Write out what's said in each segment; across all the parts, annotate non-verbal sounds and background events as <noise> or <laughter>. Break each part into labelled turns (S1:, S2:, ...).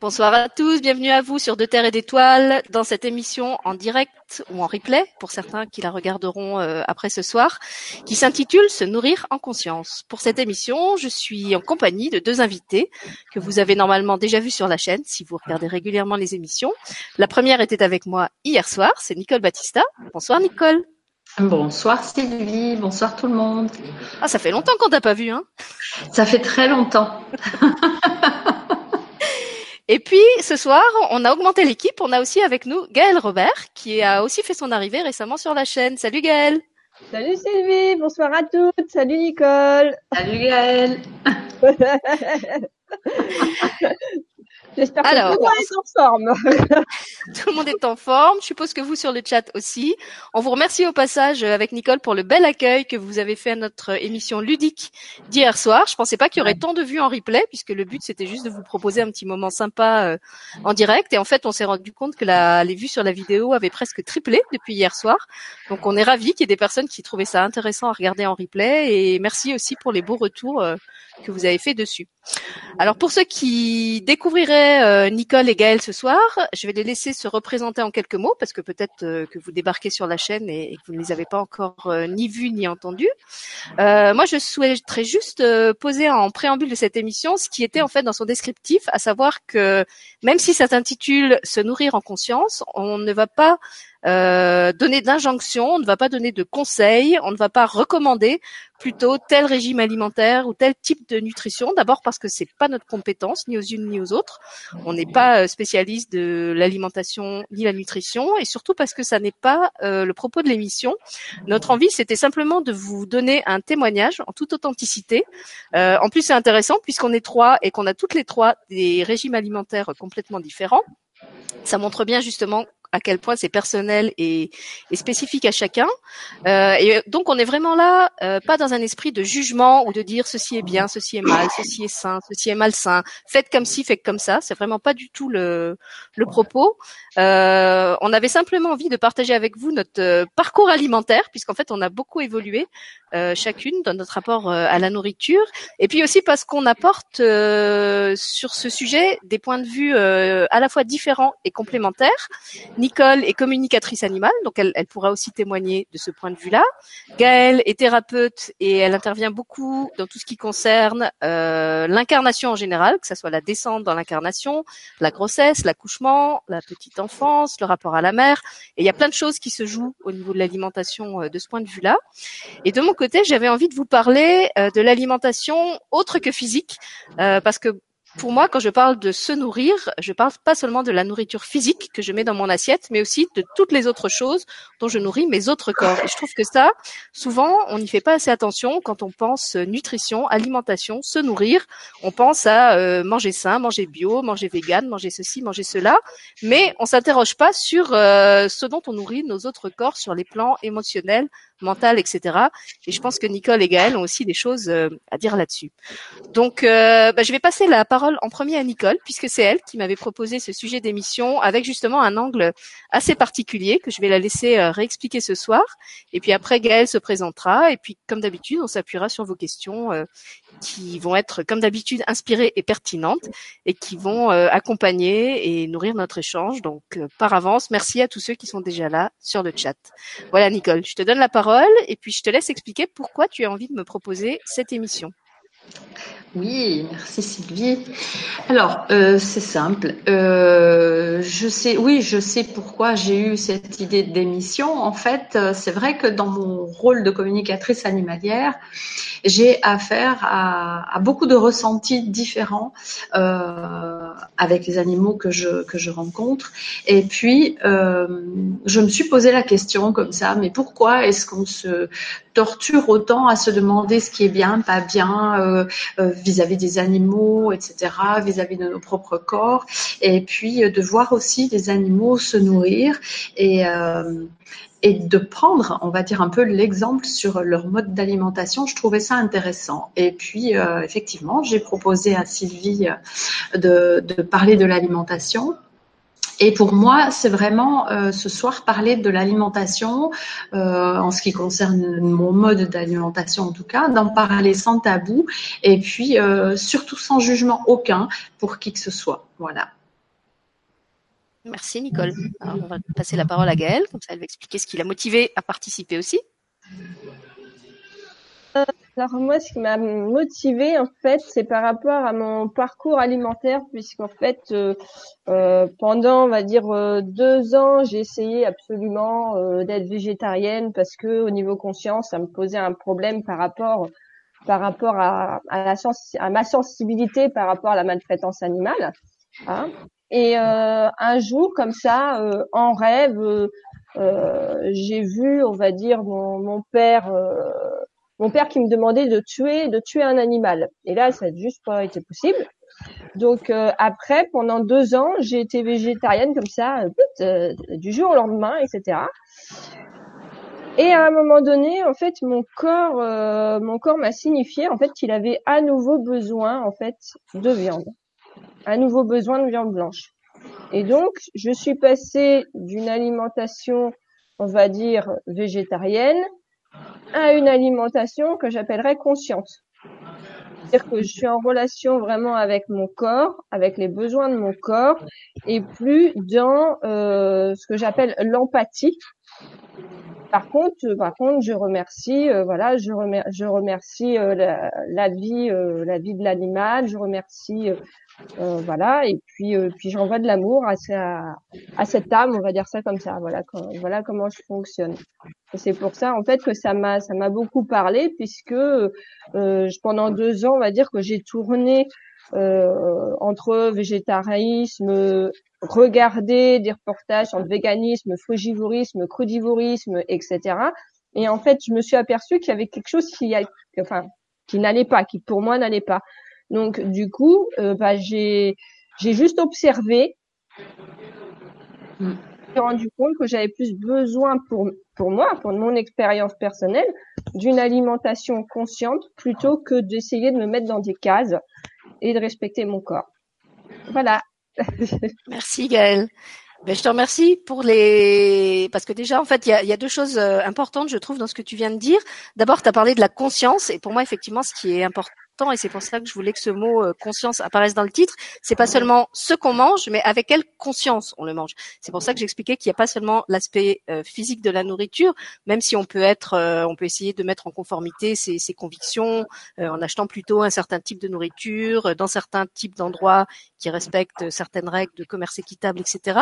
S1: Bonsoir à tous, bienvenue à vous sur De Terre et d'Étoiles dans cette émission en direct ou en replay pour certains qui la regarderont euh, après ce soir, qui s'intitule Se nourrir en conscience. Pour cette émission, je suis en compagnie de deux invités que vous avez normalement déjà vus sur la chaîne si vous regardez régulièrement les émissions. La première était avec moi hier soir, c'est Nicole Battista. Bonsoir Nicole.
S2: Bonsoir Sylvie, bonsoir tout le monde.
S1: Ah, ça fait longtemps qu'on t'a pas vu, hein
S2: Ça fait très longtemps. <laughs>
S1: Et puis ce soir, on a augmenté l'équipe. On a aussi avec nous Gaël Robert, qui a aussi fait son arrivée récemment sur la chaîne. Salut Gaël.
S3: Salut Sylvie, bonsoir à toutes. Salut Nicole.
S2: Salut Gaël. <laughs>
S3: J'espère que tout le monde est en forme. <laughs>
S1: tout le monde est en forme. Je suppose que vous sur le chat aussi. On vous remercie au passage euh, avec Nicole pour le bel accueil que vous avez fait à notre émission ludique d'hier soir. Je pensais pas qu'il y aurait tant de vues en replay puisque le but c'était juste de vous proposer un petit moment sympa euh, en direct. Et en fait, on s'est rendu compte que la, les vues sur la vidéo avaient presque triplé depuis hier soir. Donc on est ravis qu'il y ait des personnes qui trouvaient ça intéressant à regarder en replay. Et merci aussi pour les beaux retours euh, que vous avez fait dessus. Alors pour ceux qui découvriraient euh, Nicole et Gaël ce soir, je vais les laisser se représenter en quelques mots parce que peut-être euh, que vous débarquez sur la chaîne et, que vous ne les avez pas encore euh, ni vus ni entendus. moi, je souhaiterais juste poser en préambule de cette émission ce qui était en fait dans son descriptif, à savoir que même si ça s'intitule Se nourrir en conscience, on ne va pas euh, donner d'injonctions, on ne va pas donner de conseils, on ne va pas recommander plutôt tel régime alimentaire ou tel type de nutrition. D'abord parce que c'est pas notre compétence, ni aux unes ni aux autres. On n'est pas euh, spécialiste de l'alimentation ni la nutrition, et surtout parce que ça n'est pas euh, le propos de l'émission. Notre envie, c'était simplement de vous donner un témoignage en toute authenticité. en plus, c'est intéressant puisqu'on est trois et qu'on a toutes les trois des régimes alimentaires complètement différents. Ça montre bien justement à quel point c'est personnel et, et, spécifique à chacun. Euh, et donc on est vraiment là, euh, pas dans un esprit de jugement ou de dire ceci est bien, ceci est mal, ceci est sain, ceci est malsain. Faites comme ci, faites comme ça. C'est vraiment pas du tout le, le propos. Euh, on avait simplement envie de partager avec vous notre euh, parcours alimentaire, puisqu'en fait on a beaucoup évolué euh, chacune dans notre rapport euh, à la nourriture, et puis aussi parce qu'on apporte sur ce sujet des points de vue à la fois différents et complémentaires Nicole est communicatrice animale, donc elle, pourra aussi témoigner de ce point de vue-là. Gaëlle est thérapeute et elle intervient beaucoup dans tout ce qui concerne euh, l'incarnation en général, que ce soit la descente dans l'incarnation, la grossesse, l'accouchement, la petite enfance, le rapport à la mère. Et il y a plein de choses qui se jouent au niveau de l'alimentation euh, de ce point de vue-là. Et de mon côté, j'avais envie de vous parler euh, de l'alimentation autre que physique, parce que pour moi, quand je parle de se nourrir, je parle pas seulement de la nourriture physique que je mets dans mon assiette, mais aussi de toutes les autres choses dont je nourris mes autres corps. Et je trouve que ça, souvent, on n'y fait pas assez attention quand on pense nutrition, alimentation, se nourrir. On pense à euh, manger sain, manger bio, manger vegan, manger ceci, manger cela, mais on s'interroge pas sur euh, ce dont on nourrit nos autres corps sur les plans émotionnels, mental, etc. Et je pense que Nicole et Gaël ont aussi des choses euh, à dire là-dessus. Donc, euh, bah, je vais passer la parole en premier à Nicole, puisque c'est elle qui m'avait proposé ce sujet d'émission avec justement un angle assez particulier que je vais la laisser euh, réexpliquer ce soir. Et puis après, Gaël se présentera. Et puis, comme d'habitude, on s'appuiera sur vos questions qui vont être, comme d'habitude, inspirées et pertinentes et qui vont accompagner et nourrir notre échange. Donc, par avance, merci à tous ceux qui sont déjà là sur le chat. Voilà, Nicole, je te donne la parole et puis je te laisse expliquer pourquoi tu as envie de me proposer cette émission.
S2: Oui, merci Sylvie. Alors, euh, c'est simple. Euh, je sais, oui, je sais pourquoi j'ai eu cette idée d'émission. En fait, euh, c'est vrai que dans mon rôle de communicatrice animalière, j'ai affaire à, beaucoup de ressentis différents avec les animaux que je que je rencontre. Et puis, je me suis posé la question comme ça, mais pourquoi est-ce qu'on se torture autant à se demander ce qui est bien, pas bien euh, euh, vis-à-vis des animaux, etc., vis-à-vis de nos propres corps, et puis euh, de voir aussi les animaux se nourrir et et de prendre, on va dire un peu l'exemple sur leur mode d'alimentation. Je trouvais ça intéressant. Et puis, effectivement, j'ai proposé à Sylvie de parler de l'alimentation. Et pour moi, c'est vraiment euh, ce soir parler de l'alimentation, euh, en ce qui concerne mon mode d'alimentation en tout cas, d'en parler sans tabou et puis euh, surtout sans jugement aucun pour qui que ce soit. Voilà.
S1: Merci Nicole. On va passer la parole à Gaëlle, comme ça elle va expliquer ce qui l'a motivé à participer aussi.
S3: Alors moi, ce qui m'a motivé en fait, c'est par rapport à mon parcours alimentaire, puisqu'en fait, euh, euh, pendant, on va dire, euh, deux ans, j'ai essayé absolument d'être végétarienne parce que au niveau conscience, ça me posait un problème par rapport par rapport à, à, ma sensibilité par rapport à la maltraitance animale. Hein. Et un jour, comme ça, en rêve, j'ai vu, on va dire, mon, mon père mon père qui me demandait de tuer, de tuer un animal. Et là, ça n'a juste pas été possible. Donc euh, après, pendant deux ans, j'ai été végétarienne comme ça, euh, euh, du jour au lendemain, etc. Et à un moment donné, en fait, mon corps, mon corps m'a signifié en fait qu'il avait à nouveau besoin en fait de viande, à nouveau besoin de viande blanche. Et donc, je suis passée d'une alimentation, on va dire végétarienne, à une alimentation que j'appellerais consciente. C'est-à-dire que je suis en relation vraiment avec mon corps, avec les besoins de mon corps, et plus dans euh, ce que j'appelle l'empathie. Par contre, par contre, je remercie, euh, voilà, je, remercie, je remercie euh, la, la, vie, euh, la vie de l'animal, je remercie euh, voilà, et puis euh, puis j'envoie de l'amour à, à, à, cette âme, on va dire ça comme ça. Voilà, voilà comment je fonctionne. Et c'est pour ça en fait que ça m'a ça m'a beaucoup parlé puisque euh, pendant deux ans, on va dire que j'ai tourné euh, entre végétarisme, regarder des reportages sur le véganisme, frugivorisme, crudivorisme, etc. Et en fait, je me suis aperçue qu'il y avait quelque chose qui, enfin, qui n'allait pas, qui pour moi n'allait pas. Donc du coup, euh, bah, j'ai j'ai juste observé. Mm. J'ai rendu compte que j'avais plus besoin pour pour moi, pour mon expérience personnelle, d'une alimentation consciente plutôt que d'essayer de me mettre dans des cases et de respecter mon corps. Voilà. <laughs>
S1: Merci Gaëlle. Ben, je te remercie pour les parce que déjà en fait il y a, y a, deux choses euh, importantes je trouve dans ce que tu viens de dire. D'abord tu as parlé de la conscience et pour moi effectivement ce qui est important et c'est pour ça que je voulais que ce mot euh, conscience apparaisse dans le titre. C'est pas seulement ce qu'on mange, mais avec quelle conscience on le mange. C'est pour ça que j'expliquais qu'il n'y a pas seulement l'aspect euh, physique de la nourriture, même si on peut être, euh, on peut essayer de mettre en conformité ses, ses convictions en achetant plutôt un certain type de nourriture dans certains types d'endroits qui respectent certaines règles de commerce équitable, etc.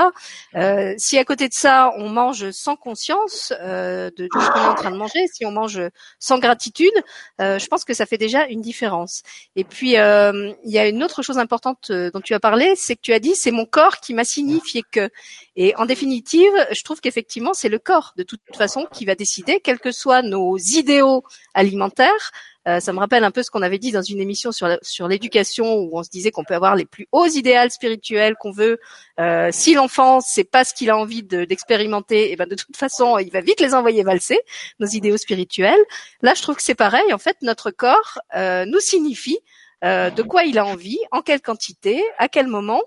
S1: si à côté de ça on mange sans conscience de, de ce qu'on est en train de manger, si on mange sans gratitude, je pense que ça fait déjà une différence. Et puis, euh, il y a une autre chose importante euh, dont tu as parlé, c'est que tu as dit, c'est mon corps qui m'a signifié que. Et en définitive, je trouve qu'effectivement, c'est le corps, de toute façon, qui va décider, quels que soient nos idéaux alimentaires, euh, ça me rappelle un peu ce qu'on avait dit dans une émission sur sur l'éducation où on se disait qu'on peut avoir les plus hauts idéaux spirituels qu'on veut. Euh, si l'enfant c'est pas ce qu'il a envie d'expérimenter, et eh ben de toute façon il va vite les envoyer valser nos idéaux spirituels. Là je trouve que c'est pareil. En fait notre corps euh, nous signifie de quoi il a envie, en quelle quantité, à quel moment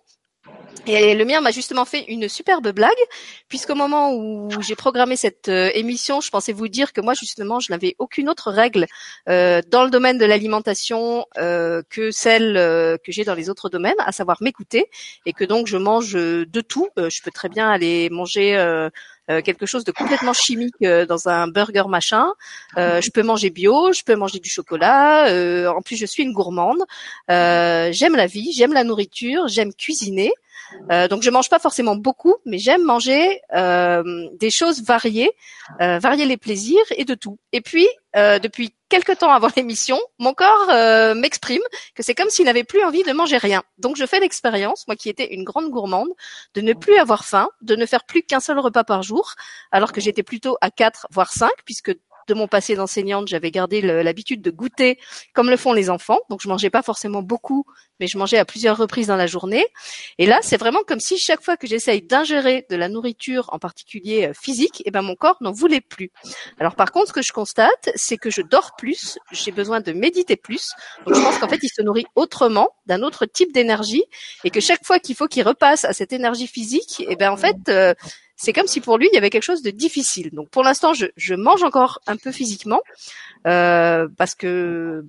S1: et le mien m'a justement fait une superbe blague, puisqu'au moment où j'ai programmé cette euh, émission, je pensais vous dire que moi justement, je n'avais aucune autre règle euh, dans le domaine de l'alimentation euh, que celle que j'ai dans les autres domaines, à savoir m'écouter, et que donc je mange de tout. je peux très bien aller manger quelque chose de complètement chimique dans un burger machin. je peux manger bio, je peux manger du chocolat. en plus, je suis une gourmande. j'aime la vie, j'aime la nourriture, j'aime cuisiner. Euh, donc je mange pas forcément beaucoup, mais j'aime manger euh, des choses variées, euh, varier les plaisirs et de tout. Et puis depuis quelques temps avant <laughs> l'émission, mon corps m'exprime que c'est comme s'il n'avait plus envie de manger rien. Donc je fais l'expérience, moi qui étais une grande gourmande, de ne plus avoir faim, de ne faire plus qu'un seul repas par jour, alors que j'étais plutôt à quatre voire cinq, puisque de mon passé d'enseignante, j'avais gardé l'habitude de goûter comme le font les enfants. Donc je mangeais pas forcément beaucoup, mais je mangeais à plusieurs reprises dans la journée. Et là, c'est vraiment comme si chaque fois que j'essaye d'ingérer de la nourriture, en particulier euh, physique, eh ben mon corps n'en voulait plus. Alors par contre, ce que je constate, c'est que je dors plus, j'ai besoin de méditer plus. Donc je pense qu'en fait, il se nourrit autrement, d'un autre type d'énergie, et que chaque fois qu'il faut qu'il repasse à cette énergie physique, eh ben en fait, euh, c'est comme si pour lui il y avait quelque chose de difficile. Donc pour l'instant, je, je mange encore un peu physiquement euh, parce que,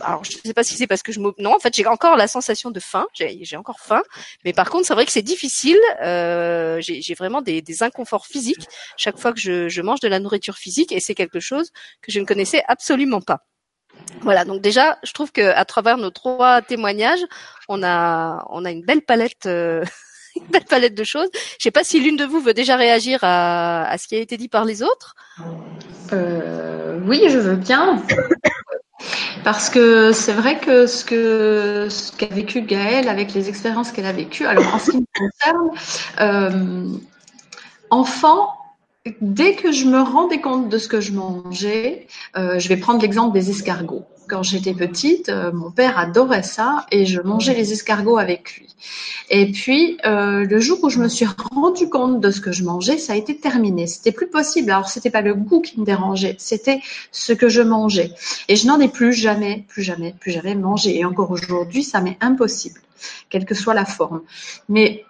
S1: alors je sais pas si c'est parce que je non, en fait j'ai encore la sensation de faim, j'ai encore faim, mais par contre c'est vrai que c'est difficile. Euh, j'ai vraiment des, des, inconforts physiques chaque fois que je, je mange de la nourriture physique et c'est quelque chose que je ne connaissais absolument pas. Voilà, donc déjà, je trouve que à travers nos trois témoignages, on a on a une belle palette euh, une belle palette de choses. Je sais pas si l'une de vous veut déjà réagir à, ce qui a été dit par les autres.
S2: Euh, oui, je veux bien. Parce que c'est vrai que ce que ce qu'a vécu Gaëlle avec les expériences qu'elle a vécues, alors en ce qui me concerne, euh, enfant, Dès que je me rendais compte de ce que je mangeais, euh, je vais prendre l'exemple des escargots. Quand j'étais petite, euh, mon père adorait ça et je mangeais les escargots avec lui. Et puis, euh, le jour où je me suis rendu compte de ce que je mangeais, ça a été terminé. C'était plus possible. Alors, c'était pas le goût qui me dérangeait, c'était ce que je mangeais. Et je n'en ai plus jamais, plus jamais, plus jamais mangé. Et encore aujourd'hui, ça m'est impossible, quelle que soit la forme. Mais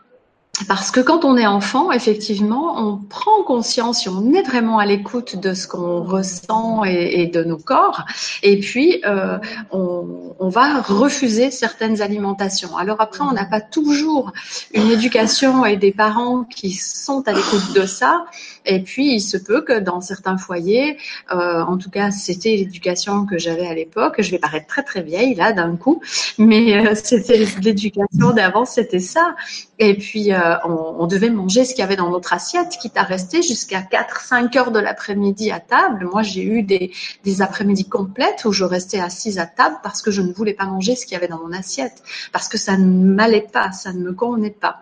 S2: parce que quand on est enfant, effectivement, on prend conscience et on est vraiment à l'écoute de ce qu'on ressent et, de nos corps. Et puis, euh, on, va refuser certaines alimentations. Alors après, on n'a pas toujours une éducation et des parents qui sont à l'écoute de ça. Et puis, il se peut que dans certains foyers, euh, en tout cas, c'était l'éducation que j'avais à l'époque. Je vais paraître très très vieille là d'un coup, mais euh, c'était l'éducation d'avant, c'était ça. Et puis, on, on, devait manger ce qu'il y avait dans notre assiette, quitte à rester jusqu'à 4-5 heures de l'après-midi à table. Moi, j'ai eu des, des après-midi complètes où je restais assise à table parce que je ne voulais pas manger ce qu'il y avait dans mon assiette, parce que ça ne m'allait pas, ça ne me convenait pas.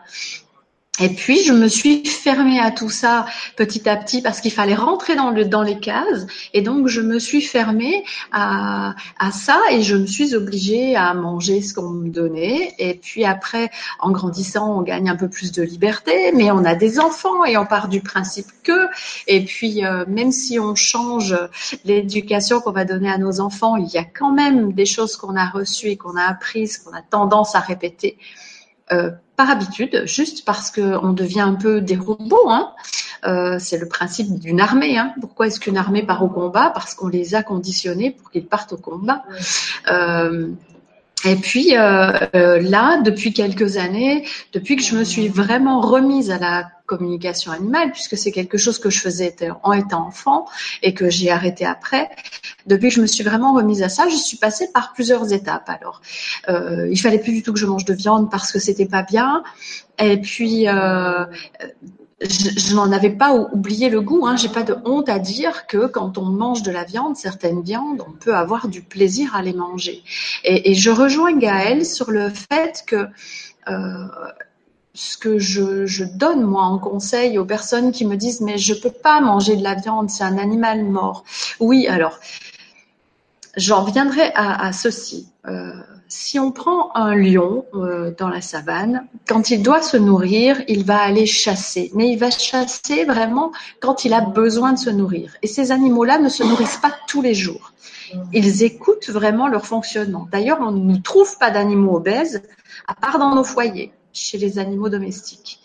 S2: Et puis, je me suis fermée à tout ça petit à petit parce qu'il fallait rentrer dans, le, dans les cases. Et donc, je me suis fermée à, à ça et je me suis obligée à manger ce qu'on me donnait. Et puis après, en grandissant, on gagne un peu plus de liberté, mais on a des enfants et on part du principe que. Et puis, euh, même si on change l'éducation qu'on va donner à nos enfants, il y a quand même des choses qu'on a reçues et qu'on a apprises, qu'on a tendance à répéter. Euh, par habitude, juste parce qu'on devient un peu des robots. Hein. Euh, c'est le principe d'une armée. Hein. Pourquoi est-ce qu'une armée part au combat? Parce qu'on les a conditionnés pour qu'ils partent au combat. Euh, et puis là, depuis quelques années, depuis que je me suis vraiment remise à la communication animale, puisque c'est quelque chose que je faisais en étant enfant et que j'ai arrêté après, depuis que je me suis vraiment remise à ça, je suis passée par plusieurs étapes. Alors, euh, il fallait plus du tout que je mange de viande parce que c'était pas bien. Et puis, euh, je, n'en avais pas oublié le goût. Hein. J'ai pas de honte à dire que quand on mange de la viande, certaines viandes, on peut avoir du plaisir à les manger. Et, je rejoins Gaëlle sur le fait que euh, ce que je, donne moi en conseil aux personnes qui me disent mais je peux pas manger de la viande, c'est un animal mort. Oui, alors j'en reviendrai à, à ceci. Euh, si on prend un lion euh, dans la savane, quand il doit se nourrir, il va aller chasser. Mais il va chasser vraiment quand il a besoin de se nourrir. Et ces animaux-là ne se nourrissent pas tous les jours. Ils écoutent vraiment leur fonctionnement. D'ailleurs, on ne trouve pas d'animaux obèses à part dans nos foyers, chez les animaux domestiques.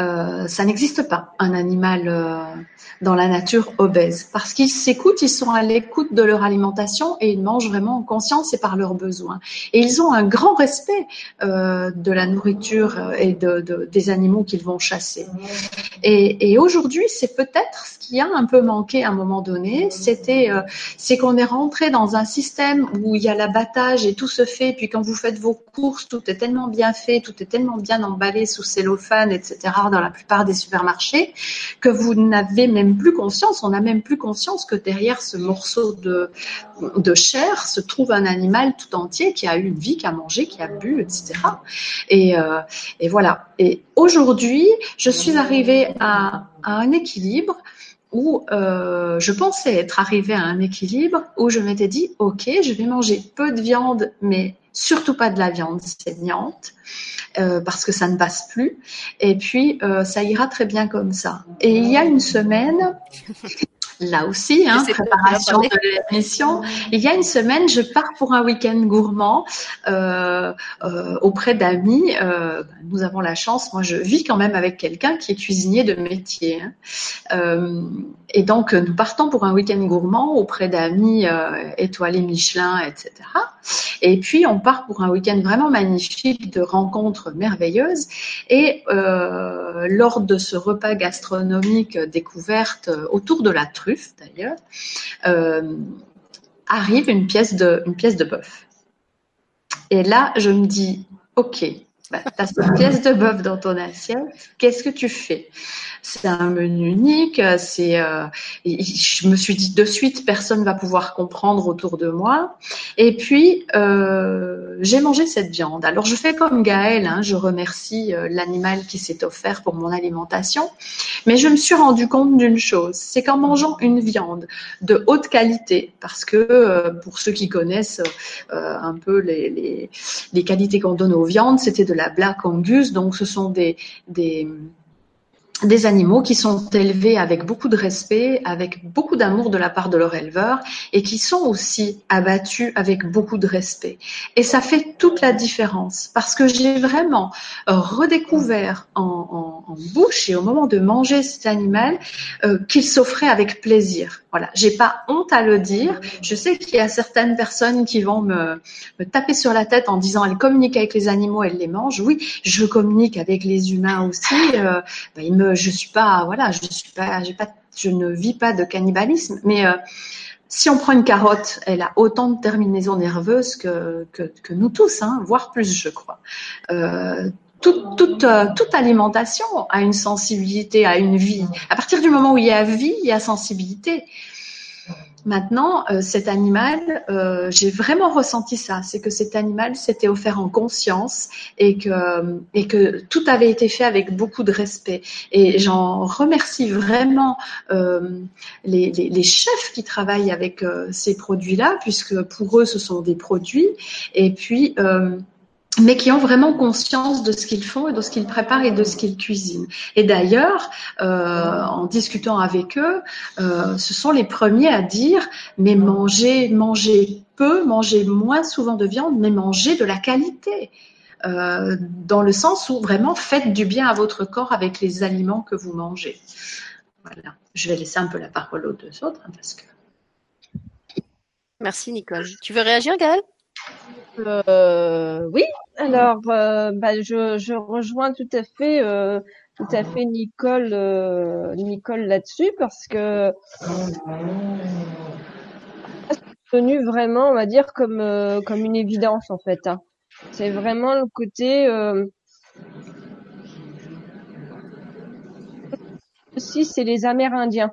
S2: Euh, ça n'existe pas, un animal euh, dans la nature obèse, parce qu'ils s'écoutent, ils sont à l'écoute de leur alimentation et ils mangent vraiment en conscience et par leurs besoins. Et ils ont un grand respect euh, de la nourriture et de, de, des animaux qu'ils vont chasser. Et, aujourd'hui, c'est peut-être ce qui a un peu manqué à un moment donné, c'était, c'est qu'on est rentré dans un système où il y a l'abattage et tout se fait, puis quand vous faites vos courses, tout est tellement bien fait, tout est tellement bien emballé sous cellophane, etc dans la plupart des supermarchés, que vous n'avez même plus conscience, on n'a même plus conscience que derrière ce morceau de, de chair se trouve un animal tout entier qui a eu une vie, qui a mangé, qui a bu, etc. Et, euh, et voilà. Et aujourd'hui, je suis arrivée à, un équilibre où euh, je pensais être arrivée à un équilibre où je m'étais dit ok je vais manger peu de viande mais surtout pas de la viande saignante euh, parce que ça ne passe plus. Et puis, euh, ça ira très bien comme ça. Et il y a une semaine, là aussi, hein, préparation de l'émission. Il y a une semaine, je pars pour un week-end gourmand euh, euh, auprès d'amis. Euh, nous avons la chance, moi je vis quand même avec quelqu'un qui est cuisinier de métier. Hein. Et donc nous partons pour un week-end gourmand auprès d'amis étoilés Michelin, etc. Et puis on part pour un week-end vraiment magnifique de rencontres merveilleuses. Et lors de ce repas gastronomique découverte autour de la truffe d'ailleurs, euh, arrive une pièce de, une pièce de bœuf. Et là, je me dis, ok, bah, tu as cette pièce de bœuf dans ton assiette, qu'est-ce que tu fais? C'est un menu unique. C'est, euh, je me suis dit de suite, personne va pouvoir comprendre autour de moi. Et puis euh, j'ai mangé cette viande. Alors je fais comme Gaël, hein, je remercie euh, l'animal qui s'est offert pour mon alimentation, mais je me suis rendu compte d'une chose, c'est qu'en mangeant une viande de haute qualité, parce que euh, pour ceux qui connaissent euh, un peu les, les qualités qu'on donne aux viandes, c'était de la Black Angus, donc ce sont des, animaux qui sont élevés avec beaucoup de respect, avec beaucoup d'amour de la part de leur éleveur et qui sont aussi abattus avec beaucoup de respect. Et ça fait toute la différence parce que j'ai vraiment redécouvert en, en, en, bouche et au moment de manger cet animal euh, qu'il s'offrait avec plaisir. Voilà, j'ai pas honte à le dire. Je sais qu'il y a certaines personnes qui vont me, me taper sur la tête en disant elles communiquent avec les animaux, elles les mangent. Oui, je communique avec les humains aussi. Euh, ben, ils me je suis pas, voilà, je suis pas, j'ai pas, je ne vis pas de cannibalisme, mais euh, si on prend une carotte, elle a autant de terminaisons nerveuses que, que, que nous tous, hein, voire plus, je crois. Euh, toute, toute, euh, toute, alimentation a une sensibilité, a une vie. À partir du moment où il y a vie, il y a sensibilité. Maintenant, euh, cet animal, euh, j'ai vraiment ressenti ça, c'est que cet animal s'était offert en conscience et que, et que tout avait été fait avec beaucoup de respect. Et j'en remercie vraiment les, les, chefs qui travaillent avec ces produits-là, puisque pour eux, ce sont des produits. Et puis, mais qui ont vraiment conscience de ce qu'ils font et de ce qu'ils préparent et de ce qu'ils cuisinent. Et d'ailleurs, euh, en discutant avec eux, euh, ce sont les premiers à dire mais manger, manger peu, manger moins souvent de viande, mais manger de la qualité. Euh, dans le sens où vraiment faites du bien à votre corps avec les aliments que vous mangez. Voilà. Je vais laisser un peu la parole aux deux autres hein, parce que.
S1: Merci Nicole. Tu veux réagir, Gaëlle?
S3: Euh, oui, alors euh, bah, je, rejoins tout à fait, euh, tout à fait Nicole, Nicole là-dessus parce que c'est devenu vraiment, on va dire comme comme une évidence en fait. Hein. C'est vraiment le côté aussi, c'est les Amérindiens.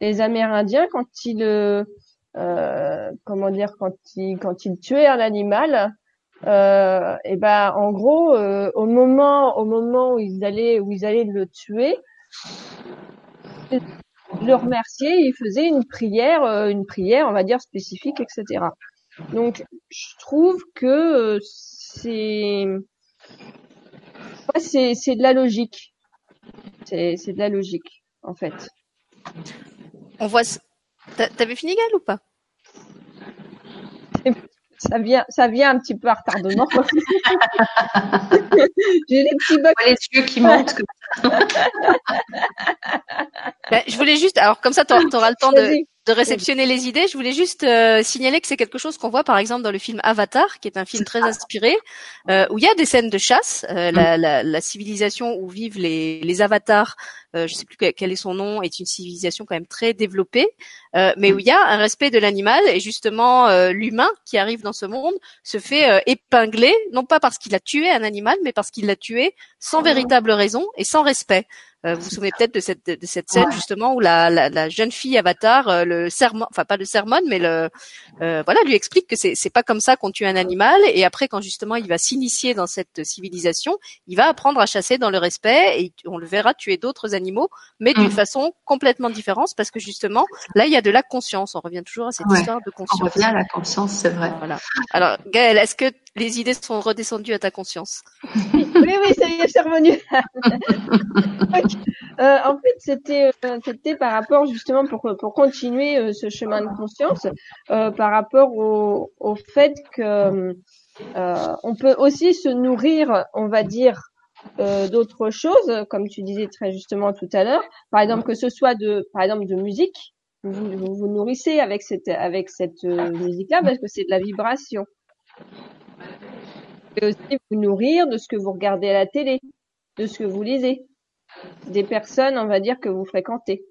S3: Les Amérindiens quand ils comment dire quand ils quand ils tuaient un animal euh, et ben en gros euh, au moment au moment où ils allaient où ils allaient le tuer le remercier ils faisaient une prière euh, une prière on va dire spécifique etc donc je trouve que c'est c'est c'est de la logique. C'est c'est de la logique en fait.
S1: On voit T'avais fini, Gaël, ou pas?
S3: Ça vient, ça vient un petit peu à retardement. <laughs> J'ai les petits bugs.
S2: Les yeux qui montent. <laughs>
S1: ben, je voulais juste, alors comme ça, tu auras le temps de, de réceptionner les idées, je voulais juste euh, signaler que c'est quelque chose qu'on voit par exemple dans le film Avatar, qui est un film très inspiré, euh, où il y a des scènes de chasse. Euh, la, la, la, civilisation où vivent les, les avatars, je sais plus quel est son nom, est une civilisation quand même très développée, euh, mais où il y a un respect de l'animal et justement euh, l'humain qui arrive dans ce monde se fait épingler, non pas parce qu'il a tué un animal, mais parce qu'il l'a tué sans véritable raison et sans respect. Euh, vous vous souvenez peut-être de cette, de cette scène justement où la, la, la jeune fille Avatar, euh, le sermon, enfin pas le sermon, mais le euh, voilà, lui explique que c'est c'est pas comme ça qu'on tue un animal. Et après, quand justement il va s'initier dans cette civilisation, il va apprendre à chasser dans le respect et on le verra tuer d'autres animaux, mais d'une mmh. façon complètement différente parce que justement là il y a de la conscience. On revient toujours à cette ouais. histoire de conscience. On
S2: revient à la conscience, c'est vrai.
S1: Voilà. Alors Gaëlle, est-ce que les idées sont redescendues à ta conscience? <laughs>
S3: Oui, oui, ça y est, c'est revenu. <laughs> euh, en fait, c'était, euh, c'était par rapport justement pour pour continuer euh, ce chemin de conscience, euh, par rapport au, au fait que on peut aussi se nourrir, on va dire, d'autres choses, comme tu disais très justement tout à l'heure. Par exemple, que ce soit de, par exemple, de musique. Vous vous, vous nourrissez avec cette avec cette musique-là parce que c'est de la vibration pouvez aussi vous nourrir de ce que vous regardez à la télé, de ce que vous lisez, des personnes, on va dire, que vous fréquentez.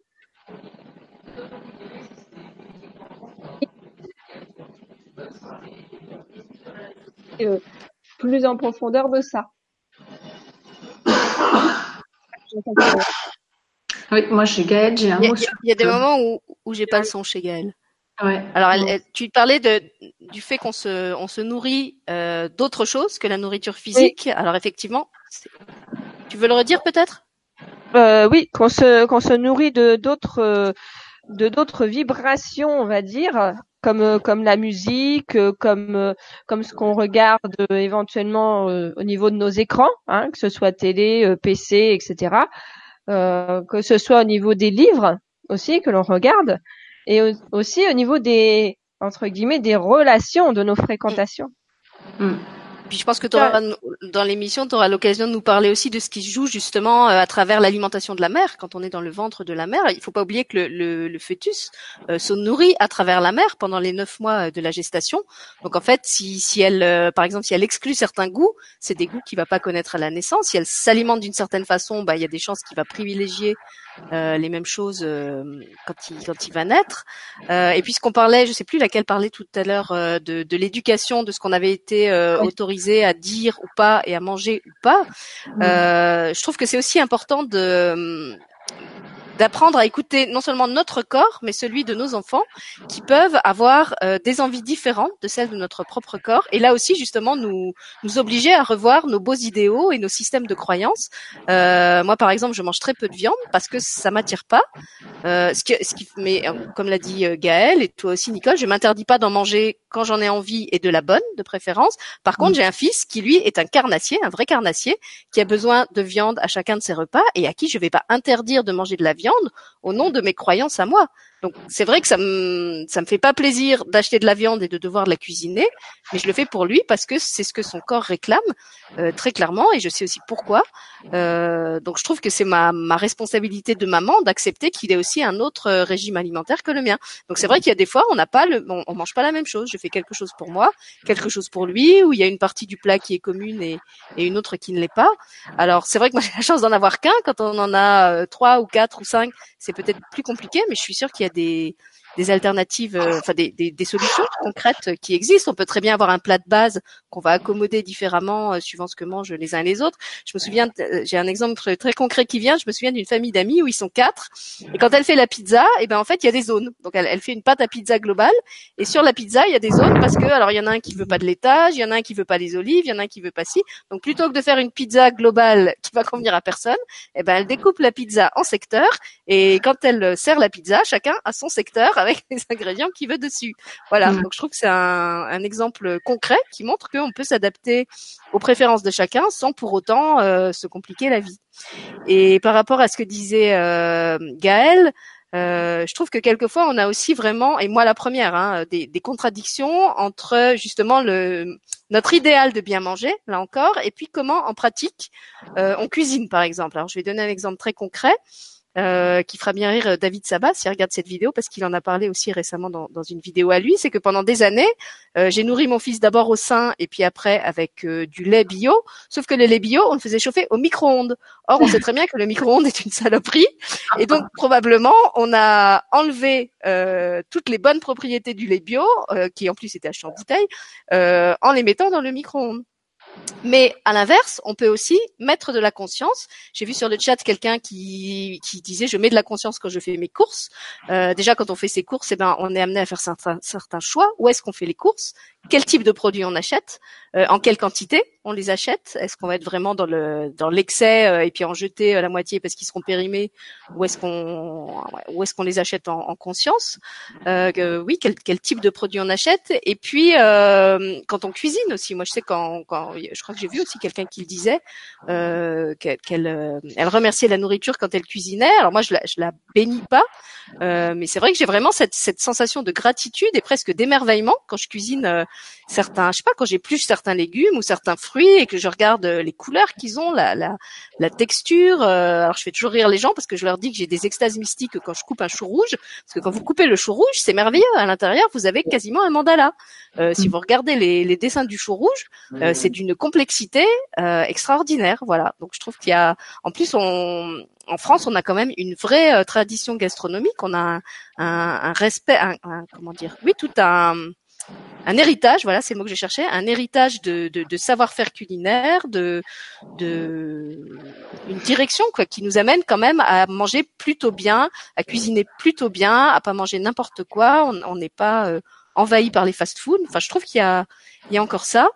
S3: Euh, plus en profondeur de ça.
S2: Oui, moi chez Gaël, j'ai un
S1: Il y a,
S2: mot.
S1: il y a des moments où, où j'ai pas le son chez Gaël.
S2: Ouais.
S1: Alors, elle- elle- tu parlais de, du fait qu'on se, on se nourrit euh, d'autre chose que la nourriture physique. Alors effectivement, tu veux le redire peut-être?
S3: Euh, oui, qu'on se qu'on se nourrit de d'autres euh, de d'autres vibrations, on va dire, comme euh, comme la musique, euh, comme euh, comme ce qu'on regarde éventuellement au niveau de nos écrans, hein, que ce soit télé, PC, etc. Euh, que ce soit au niveau des livres aussi que l'on regarde, et au- aussi au niveau des entre guillemets des relations de nos fréquentations.
S2: Mm.
S1: Puis je pense que dans l'émission, tu auras l'occasion de nous parler aussi de ce qui se joue justement euh, à travers l'alimentation de la mère. Quand on est dans le ventre de la mère, il faut pas oublier que le, le, le fœtus euh, se nourrit à travers la mère pendant les neuf mois euh, de la gestation. Donc en fait, si, si elle, euh, par exemple, si elle exclut certains goûts, c'est des goûts qu'il va pas connaître à la naissance. Si elle s'alimente d'une certaine façon, bah il y a des chances qu'il va privilégier euh, les mêmes choses euh, quand il quand il va naître. Euh, et puis ce qu'on parlait, je sais plus laquelle parlait tout à l'heure euh, de, de l'éducation, de ce qu'on avait été euh, autorisé à dire ou pas et à manger ou pas. Euh, je trouve que c'est aussi important de d'apprendre à écouter non seulement notre corps, mais celui de nos enfants, qui peuvent avoir euh, des envies différentes de celles de notre propre corps, et là aussi justement nous nous obliger à revoir nos beaux idéaux et nos systèmes de croyances. Euh, moi, par exemple, je mange très peu de viande parce que ça m'attire pas. Euh, ce qui, ce qui, mais euh, comme l'a dit euh, Gaël et toi aussi Nicole, je m'interdis pas d'en manger quand j'en ai envie et de la bonne de préférence. Par contre, j'ai un fils qui lui est un carnassier, un vrai carnassier, qui a besoin de viande à chacun de ses repas et à qui je vais pas interdire de manger de la viande au nom de mes croyances à moi. Donc c'est vrai que ça me ça me fait pas plaisir d'acheter de la viande et de devoir la cuisiner, mais je le fais pour lui parce que c'est ce que son corps réclame euh, très clairement et je sais aussi pourquoi. Euh, donc je trouve que c'est ma ma responsabilité de maman d'accepter qu'il ait aussi un autre euh, régime alimentaire que le mien. Donc c'est vrai qu'il y a des fois on n'a pas le on, on mange pas la même chose. Je fais quelque chose pour moi, quelque chose pour lui, où il y a une partie du plat qui est commune et, et une autre qui ne l'est pas. Alors c'est vrai que moi j'ai la chance d'en avoir qu'un. Quand on en a euh, trois ou quatre ou cinq, c'est peut-être plus compliqué, mais je suis sûre qu'il y a des des alternatives, euh, enfin des, des, des solutions concrètes qui existent. On peut très bien avoir un plat de base qu'on va accommoder différemment euh, suivant ce que mangent les uns et les autres. Je me souviens, euh, j'ai un exemple très, très concret qui vient. Je me souviens d'une famille d'amis où ils sont quatre, et quand elle fait la pizza, et ben en fait il y a des zones. Donc elle, elle fait une pâte à pizza globale, et sur la pizza il y a des zones parce que alors il y en a un qui veut pas de laitage, il y en a un qui veut pas les olives, il y en a un qui veut pas ci. Donc plutôt que de faire une pizza globale qui va convenir à personne, et ben elle découpe la pizza en secteurs, et quand elle sert la pizza, chacun a son secteur avec <laughs> les ingrédients qu'il veut dessus. Voilà.
S2: Mm.
S1: Donc je trouve que c'est un, un exemple concret qui montre qu'on peut s'adapter aux préférences de chacun sans pour autant euh, se compliquer la vie. Et par rapport à ce que disait euh, Gaël, euh, je trouve que quelquefois on a aussi vraiment, et moi la première, hein, des, des contradictions entre justement le notre idéal de bien manger, là encore, et puis comment en pratique euh, on cuisine par exemple. Alors je vais donner un exemple très concret euh, qui fera bien rire David Sabat s'il regarde cette vidéo parce qu'il en a parlé aussi récemment dans, une vidéo à lui. C'est que pendant des années, euh, j'ai nourri mon fils d'abord au sein et puis après avec euh, du lait bio. Sauf que le lait bio, on le faisait chauffer au micro-ondes. Or, on sait très bien que le micro-ondes est une saloperie et donc probablement on a enlevé euh, toutes les bonnes propriétés du lait bio, euh, qui en plus était acheté en bouteille, euh, en les mettant dans le micro-ondes. Mais à l'inverse, on peut aussi mettre de la conscience. J'ai vu sur le chat quelqu'un qui, disait je mets de la conscience quand je fais mes courses. Euh, déjà quand on fait ses courses, eh ben on est amené à faire certains, certains choix. Où est-ce qu'on fait les courses? Quel type de produits on achète, euh, en quelle quantité on les achète. Est-ce qu'on va être vraiment dans le dans l'excès euh, et puis en jeter euh, la moitié parce qu'ils seront périmés, ou est-ce qu'on ou est-ce qu'on les achète en, en conscience Oui, quel, quel type de produits on achète. Et puis quand on cuisine aussi, moi je sais quand, quand je crois que j'ai vu aussi quelqu'un qui le disait qu'elle elle remerciait la nourriture quand elle cuisinait. Alors moi je la je la bénis pas, mais c'est vrai que j'ai vraiment cette cette sensation de gratitude et presque d'émerveillement quand je cuisine certains, je sais pas, quand j'épluche certains légumes ou certains fruits et que je regarde euh, les couleurs qu'ils ont, la, la, la texture. Euh, alors je fais toujours rire les gens parce que je leur dis que j'ai des extases mystiques quand je coupe un chou rouge, parce que quand vous coupez le chou rouge, c'est merveilleux. À l'intérieur, vous avez quasiment un mandala. Euh, si vous regardez les, les dessins du chou rouge, euh, c'est d'une complexité euh, extraordinaire. Voilà. Donc je trouve qu'il y a, en plus, on, en France, on a quand même une vraie tradition gastronomique. On a un, un, un respect, un, comment dire, oui, tout un un héritage, voilà, c'est le mot que j'ai cherché, un héritage de, de, de savoir-faire culinaire, de, de une direction quoi, qui nous amène quand même à manger plutôt bien, à cuisiner plutôt bien, à pas manger n'importe quoi. On n'est pas euh, envahi par les fast-foods. Enfin, je trouve qu'il y a, il y a encore ça.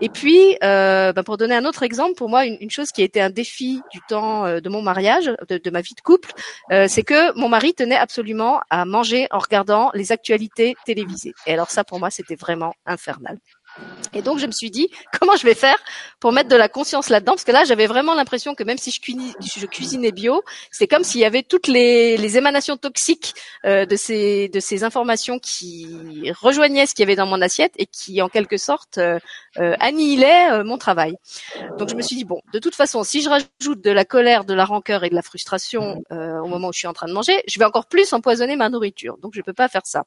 S1: Et puis, euh, bah, pour donner un autre exemple, pour moi, une, une, chose qui a été un défi du temps euh, de mon mariage, de, de ma vie de couple, euh, c'est que mon mari tenait absolument à manger en regardant les actualités télévisées. Et alors ça, pour moi, c'était vraiment infernal. Et donc je me suis dit <laughs> comment je vais faire pour mettre de la conscience là-dedans? Parce que là j'avais vraiment l'impression que même si je, cuisinais, bio, c'est comme s'il y avait toutes les, les émanations toxiques euh, de ces de ces informations qui rejoignaient ce qu'il y avait dans mon assiette et qui en quelque sorte euh, euh, annihilaient euh, mon travail. Donc je me suis dit bon, de toute façon, si je rajoute de la colère, de la rancœur et de la frustration euh, au moment où je suis en train de manger, je vais encore plus empoisonner ma nourriture. Donc je peux pas faire ça.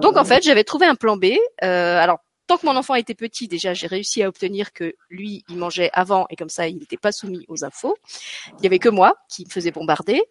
S1: Donc en fait, j'avais trouvé un plan B. alors tant que mon enfant était petit, déjà, j'ai réussi à obtenir que lui, il mangeait avant et comme ça, il n'était pas soumis aux infos. Il y avait que moi qui me faisais bombarder.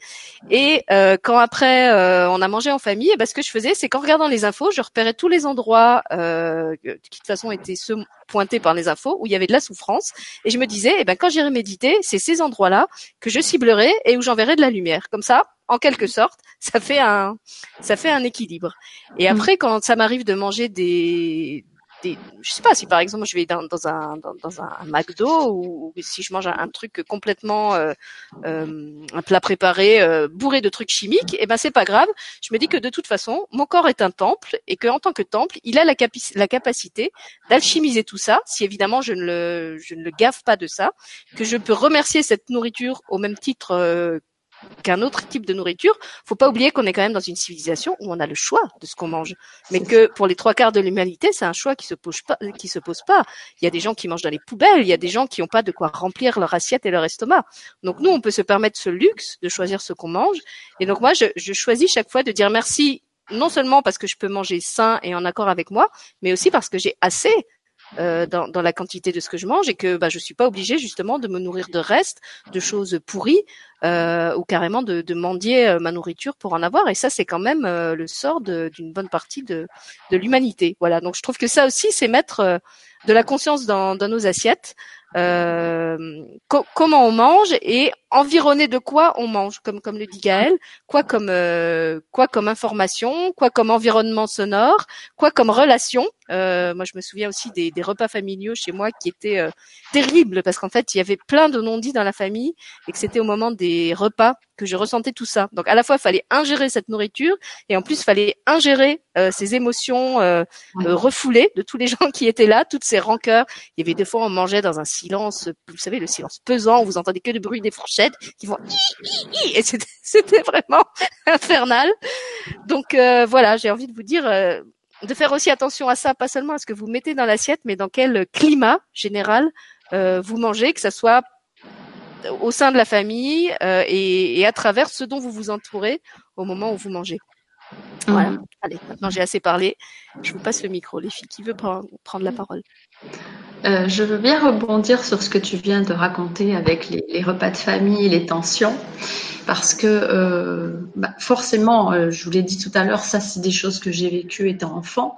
S1: Et euh, quand après, euh, on a mangé en famille, et eh ben, ce que je faisais, c'est qu'en regardant les infos, je repérais tous les endroits euh, qui de toute façon étaient ceux pointés par les infos où il y avait de la souffrance. Et je me disais, eh ben, quand j'irai méditer, c'est ces endroits-là que je ciblerai et où j'enverrai de la lumière. Comme ça, en quelque sorte, ça fait un, ça fait un équilibre. Et mmh. après, quand ça m'arrive de manger des, des, je sais pas si par exemple je vais dans, dans un dans, un McDo ou, si je mange un, truc complètement euh, euh, un plat préparé euh, bourré de trucs chimiques, et eh ben c'est pas grave. Je me dis que de toute façon mon corps est un temple et que en tant que temple il a la, la capacité d'alchimiser tout ça. Si évidemment je ne le je ne le gaffe pas de ça, que je peux remercier cette nourriture au même titre euh, qu'un autre type de nourriture. Faut pas oublier qu'on est quand même dans une civilisation où on a le choix de ce qu'on mange, mais que pour les trois quarts de l'humanité, c'est un choix qui se pose pas, qui se pose pas. Il y a des gens qui mangent dans les poubelles, il y a des gens qui n'ont pas de quoi remplir leur assiette et leur estomac. Donc nous, on peut se permettre ce luxe de choisir ce qu'on mange. Et donc moi, je, je choisis chaque fois de dire merci non seulement parce que je peux manger sain et en accord avec moi, mais aussi parce que j'ai assez euh, dans, dans, la quantité de ce que je mange et que bah, je suis pas obligée justement de me nourrir de restes, de choses pourries euh, ou carrément de, de mendier euh, ma nourriture pour en avoir. Et ça, c'est quand même euh, le sort d'une bonne partie de, de l'humanité. Voilà. Donc je trouve que ça aussi, c'est mettre de la conscience dans, dans nos assiettes. Euh, comment on mange et environné de quoi on mange, comme comme le dit Gaël, quoi comme euh, quoi comme information, quoi comme environnement sonore, quoi comme relation. Euh, moi, je me souviens aussi des, des, repas familiaux chez moi qui étaient euh, terribles parce qu'en fait, il y avait plein de non-dits dans la famille et que c'était au moment des repas que je ressentais tout ça. Donc à la fois, il fallait ingérer cette nourriture et en plus, il fallait ingérer euh, ces émotions euh, euh, refoulées de tous les gens qui étaient là, toutes ces rancœurs. Il y avait des fois, on mangeait dans un silence, vous savez, le silence pesant, vous entendez que le bruit des fourchettes qui vont et <laughs> c'était vraiment infernal. Donc voilà, j'ai envie de vous dire de faire aussi attention à ça, pas seulement à ce que vous mettez dans l'assiette, mais dans quel climat général vous mangez, que ça soit au sein de la famille euh, et, et, à travers ce dont vous vous entourez au moment où vous mangez. Voilà. Mmh. Allez, maintenant j'ai assez parlé. Je vous passe le micro, les filles. Qui veut prendre, prendre la parole
S2: euh, Je veux bien rebondir sur ce que tu viens de raconter avec les, repas de famille et les tensions. parce que euh, bah, forcément, euh, je vous l'ai dit tout à l'heure, ça c'est des choses que j'ai vécues étant enfant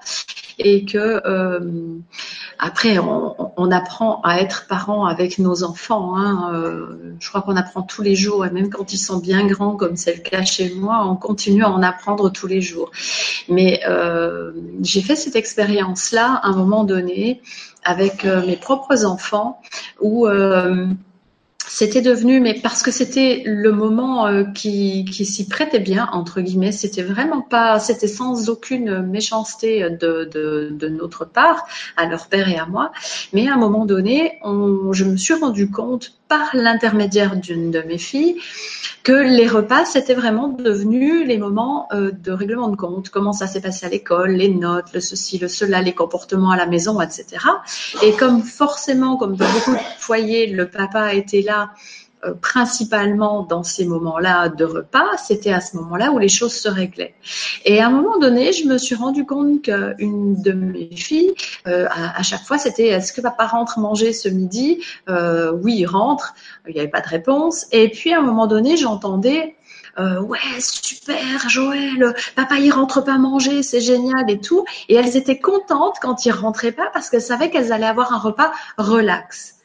S2: et que après on, apprend à être parent avec nos enfants. Hein, je crois qu'on apprend tous les jours et même quand ils sont bien grands, comme c'est le cas chez moi, on continue à en apprendre tous les jours. Mais j'ai fait cette expérience-là à un moment donné avec mes propres enfants où c'était devenu, mais parce que c'était le moment euh, qui, qui s'y prêtait bien, entre guillemets, c'était vraiment pas, c'était sans aucune méchanceté de, de, de, notre part, à leur père et à moi, mais à un moment donné, on, je me suis rendu compte l'intermédiaire d'une de mes filles que les repas, c'était vraiment devenu les moments euh, de règlement de compte, comment ça s'est passé à l'école, les notes, le ceci, le cela, les comportements à la maison, etc. Et comme forcément, comme dans beaucoup de foyers, le papa était là euh, principalement dans ces moments-là de repas, c'était à ce moment-là où les choses se réglaient. Et à un moment donné, je me suis rendu compte qu'une de mes filles, euh, à, chaque fois, c'était est-ce que papa rentre manger ce midi? Euh, Oui, il rentre. Il n'y avait pas de réponse. Et puis à un moment donné, j'entendais ouais super Joël, papa il rentre pas manger, c'est génial et tout. Et elles étaient contentes quand il rentrait pas parce qu'elles savaient qu'elles allaient avoir un repas relax.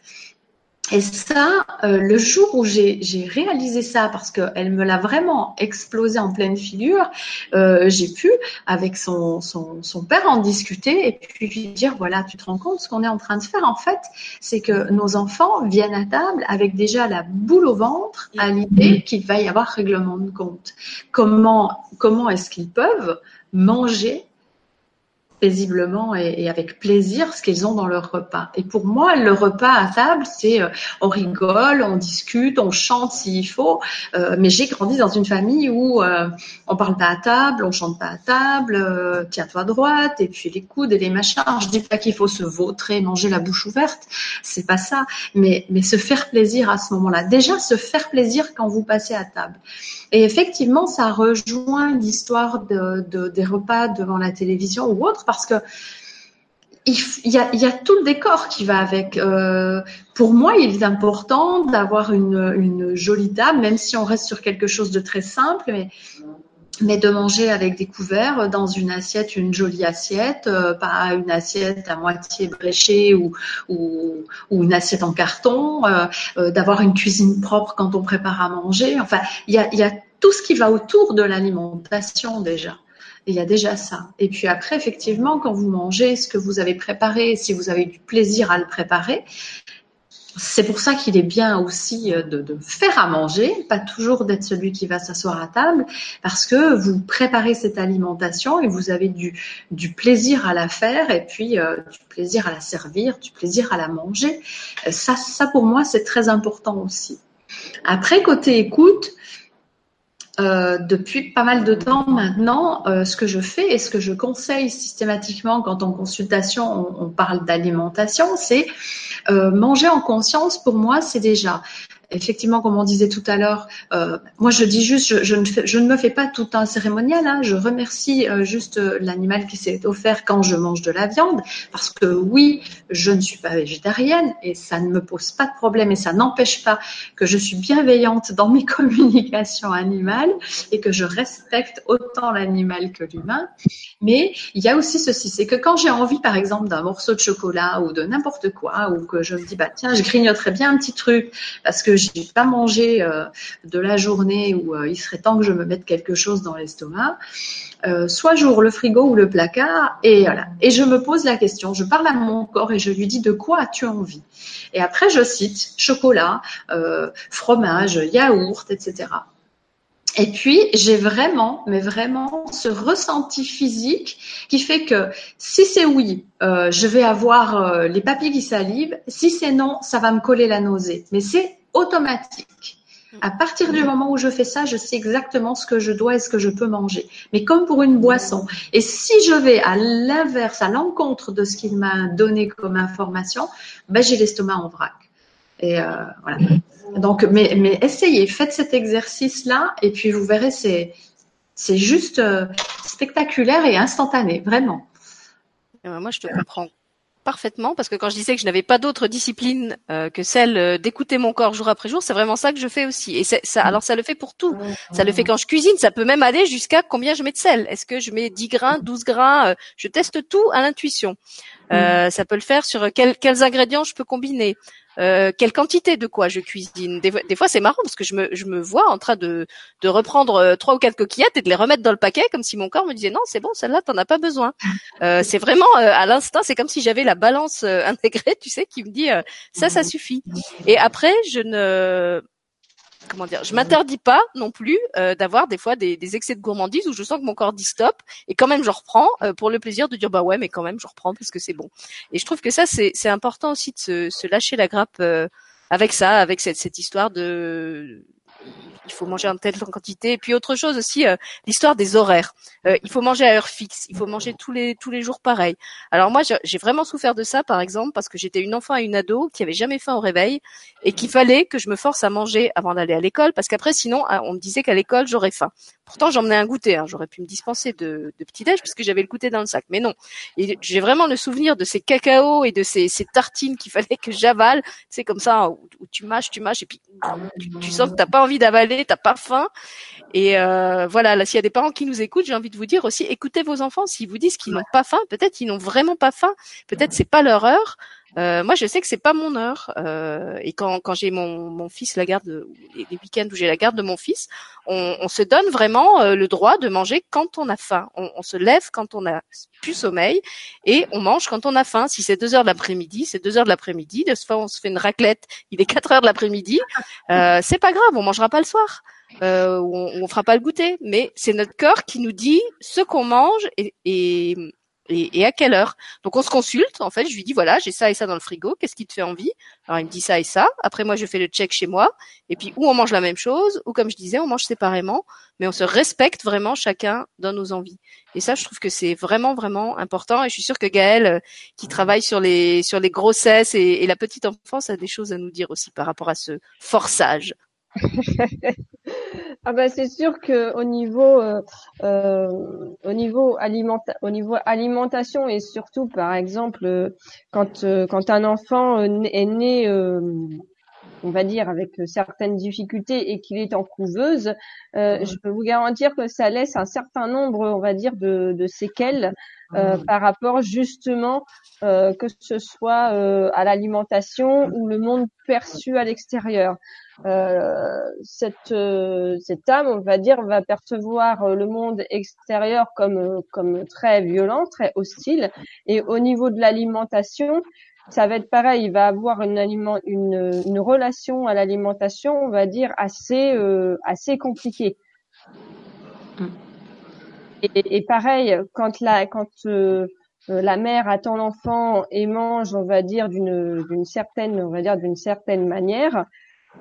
S2: Et ça, euh, le jour où j'ai réalisé ça, parce qu'elle me l'a vraiment explosé en pleine figure, euh, j'ai pu, avec son, son, son, père, en discuter et puis lui dire, voilà, tu te rends compte ce qu'on est en train de faire, en fait, c'est que nos enfants viennent à table avec déjà la boule au ventre à l'idée qu'il va y avoir règlement de compte. Comment, comment est-ce qu'ils peuvent manger paisiblement et, avec plaisir ce qu'ils ont dans leur repas. Et pour moi, le repas à table, c'est euh, on rigole, on discute, on chante s'il faut. Euh, mais j'ai grandi dans une famille où euh, on parle pas à table, on chante pas à table, euh, tiens-toi droite, et puis les coudes et les machins. je dis pas qu'il faut se vautrer, manger la bouche ouverte, c'est pas ça. Mais mais se faire plaisir à ce moment-là. Déjà se faire plaisir quand vous passez à table. Et effectivement, ça rejoint l'histoire de, de, des repas devant la télévision ou autre parce que il y, a, tout le décor qui va avec. Euh, pour moi, il est important d'avoir une, jolie table, même si on reste sur quelque chose de très simple, mais, de manger avec des couverts dans une assiette, une jolie assiette, euh, pas une assiette à moitié bréchée ou, une assiette en carton, euh, d'avoir une cuisine propre quand on prépare à manger. Enfin, il y a tout ce qui va autour de l'alimentation déjà il y a déjà ça. Et puis après, effectivement, quand vous mangez ce que vous avez préparé, si vous avez du plaisir à le préparer, c'est pour ça qu'il est bien aussi euh, de, faire à manger, pas toujours d'être celui qui va s'asseoir à table, parce que vous préparez cette alimentation et vous avez du, plaisir à la faire et puis euh, du plaisir à la servir, du plaisir à la manger. Euh, ça, ça pour moi, c'est très important aussi. Après, côté écoute, euh, depuis pas mal de temps maintenant, euh, ce que je fais et ce que je conseille systématiquement quand en consultation on, parle d'alimentation, c'est euh, manger en conscience. Pour moi, c'est déjà effectivement, comme on disait tout à l'heure, euh, moi je dis juste, je, ne me fais pas tout un cérémonial. Hein, je remercie euh, juste euh, l'animal qui s'est offert quand je mange de la viande, parce que oui, je ne suis pas végétarienne et ça ne me pose pas de problème et ça n'empêche pas que je suis bienveillante dans mes <laughs> communications animales et que je respecte autant l'animal que l'humain. Mais il y a aussi ceci, c'est que quand j'ai envie, par exemple, d'un morceau de chocolat ou de n'importe quoi, ou que je me dis bah tiens, je grignoterais bien un petit truc parce que j'ai pas mangé euh, de la journée où euh, il serait temps que je me mette quelque chose dans l'estomac. Euh, soit j'ouvre le frigo ou le placard et voilà. Et je me pose la question, je parle à mon corps et je lui dis de quoi as-tu envie? Et après je cite chocolat, fromage, yaourt, etc. Et puis, j'ai vraiment, mais vraiment, ce ressenti physique qui fait que si c'est oui, je vais avoir les papiers qui salivent. Si c'est non, ça va me coller la nausée. Mais c'est automatique. À partir du moment où je fais ça, je sais exactement ce que je dois et ce que je peux manger. Mais comme pour une boisson. Et si je vais à l'inverse, à l'encontre de ce qu'il m'a donné comme information, ben j'ai l'estomac en vrac. Et euh, voilà. Donc, mais, mais essayez, faites cet exercice-là, et puis vous verrez, c'est c'est juste euh, spectaculaire et instantané, vraiment.
S1: Eh ben, moi, je te comprends parfaitement parce que quand je disais que je n'avais pas d'autre discipline euh, que celle euh, d'écouter mon corps jour après jour, c'est vraiment ça que je fais aussi. Et ça, alors ça le fait pour tout. Ça le fait quand je cuisine. Ça peut même aller jusqu'à combien je mets de sel. Est-ce que je mets 10 grains, 12 grains Je teste tout à l'intuition. Euh, ça peut le faire sur quels ingrédients je peux combiner. Euh, quelle quantité de quoi je cuisine. Des, fois, c'est marrant parce que je me, je me vois en train de, de reprendre euh, trois ou quatre coquillettes et de les remettre dans le paquet comme si mon corps me disait non, c'est bon, celle-là, t'en as pas besoin. <laughs> Euh, c'est vraiment à l'instant, c'est comme si j'avais la balance <laughs> intégrée, tu sais, qui me dit ça, ça suffit. Et après, je ne comment dire, je m'interdis pas non plus euh, d'avoir des fois des, des, excès de gourmandise où je sens que mon corps dit stop et quand même je reprends euh, pour le plaisir de dire bah ouais mais quand même je reprends parce que c'est bon. Et je trouve que ça c'est c'est important aussi de se, se lâcher la grappe euh, avec ça, avec cette, cette histoire de il faut manger en telle <laughs> quantité. Et puis autre chose aussi, euh, l'histoire des horaires. Euh, il faut manger à heure fixe. Il faut manger tous les tous les jours pareil. Alors moi, j'ai vraiment souffert de ça, par exemple, parce que j'étais une enfant et une ado qui avait jamais faim au réveil et qu'il fallait que je me force à manger avant d'aller à l'école, parce qu'après, sinon, hein, on me disait qu'à l'école j'aurais faim. Pourtant, j'emmenais un goûter. Hein. J'aurais pu me dispenser de, de petit déj puisque j'avais le goûter dans le sac. Mais non. Et j'ai vraiment le souvenir de ces cacaos et de ces, ces tartines qu'il fallait que j'avale. C'est comme ça où, tu mâches, tu mâches et puis tu, tu sens que t'as pas envie d'avaler, t'as pas faim. Et euh, voilà, là, s'il y a des parents qui nous écoutent, j'ai envie de vous dire aussi, écoutez vos enfants. S'ils vous disent qu'ils n'ont pas faim, peut-être ils n'ont vraiment pas faim. Peut-être c'est pas leur heure. Euh, moi, je sais que c'est pas mon heure. Euh, et quand, quand j'ai mon, mon fils la garde, les, week-ends où j'ai la garde de mon fils, on, on se donne vraiment euh, le droit de manger quand on a faim. On, on, se lève quand on a plus sommeil et on mange quand on a faim. Si c'est deux heures de l'après-midi, c'est deux heures de l'après-midi. De ce fait, on se fait une raclette. Il est quatre heures de l'après-midi. Euh, c'est pas grave, on mangera pas le soir. Euh, on, on fera pas le goûter, mais c'est notre corps qui nous dit ce qu'on mange et, et, à quelle heure? Donc on se consulte, en fait, je lui dis voilà, j'ai ça et ça dans le frigo, qu'est-ce qui te fait envie? Alors il me dit ça et ça. Après moi je fais le check chez moi et puis ou on mange la même chose ou comme je disais, on mange séparément, mais on se respecte vraiment chacun dans nos envies. Et ça je trouve que c'est vraiment vraiment important et je suis sûre que Gaëlle euh, qui travaille sur les sur les grossesses et, et la petite enfance a des choses à nous dire aussi par rapport à ce forçage. <laughs>
S3: ah bah c'est sûr que au niveau euh, euh, au niveau alimenta au niveau alimentation et surtout par exemple euh, quand quand un enfant est né on va dire avec certaines difficultés et qu'il est en couveuse, je peux vous garantir que ça laisse un certain nombre, on va dire, de, de séquelles euh, par rapport justement euh, que ce soit euh, à l'alimentation ou le monde perçu à l'extérieur. cette cette âme, on va dire, va percevoir le monde extérieur comme comme très violent, très hostile, et au niveau de l'alimentation, ça va être pareil. Il va avoir une, aliment, une, une relation à l'alimentation, on va dire assez assez compliquée. Mm. Et, pareil, quand la quand euh, euh, la mère attend l'enfant et mange, on va dire d'une d'une certaine, on va dire d'une certaine manière,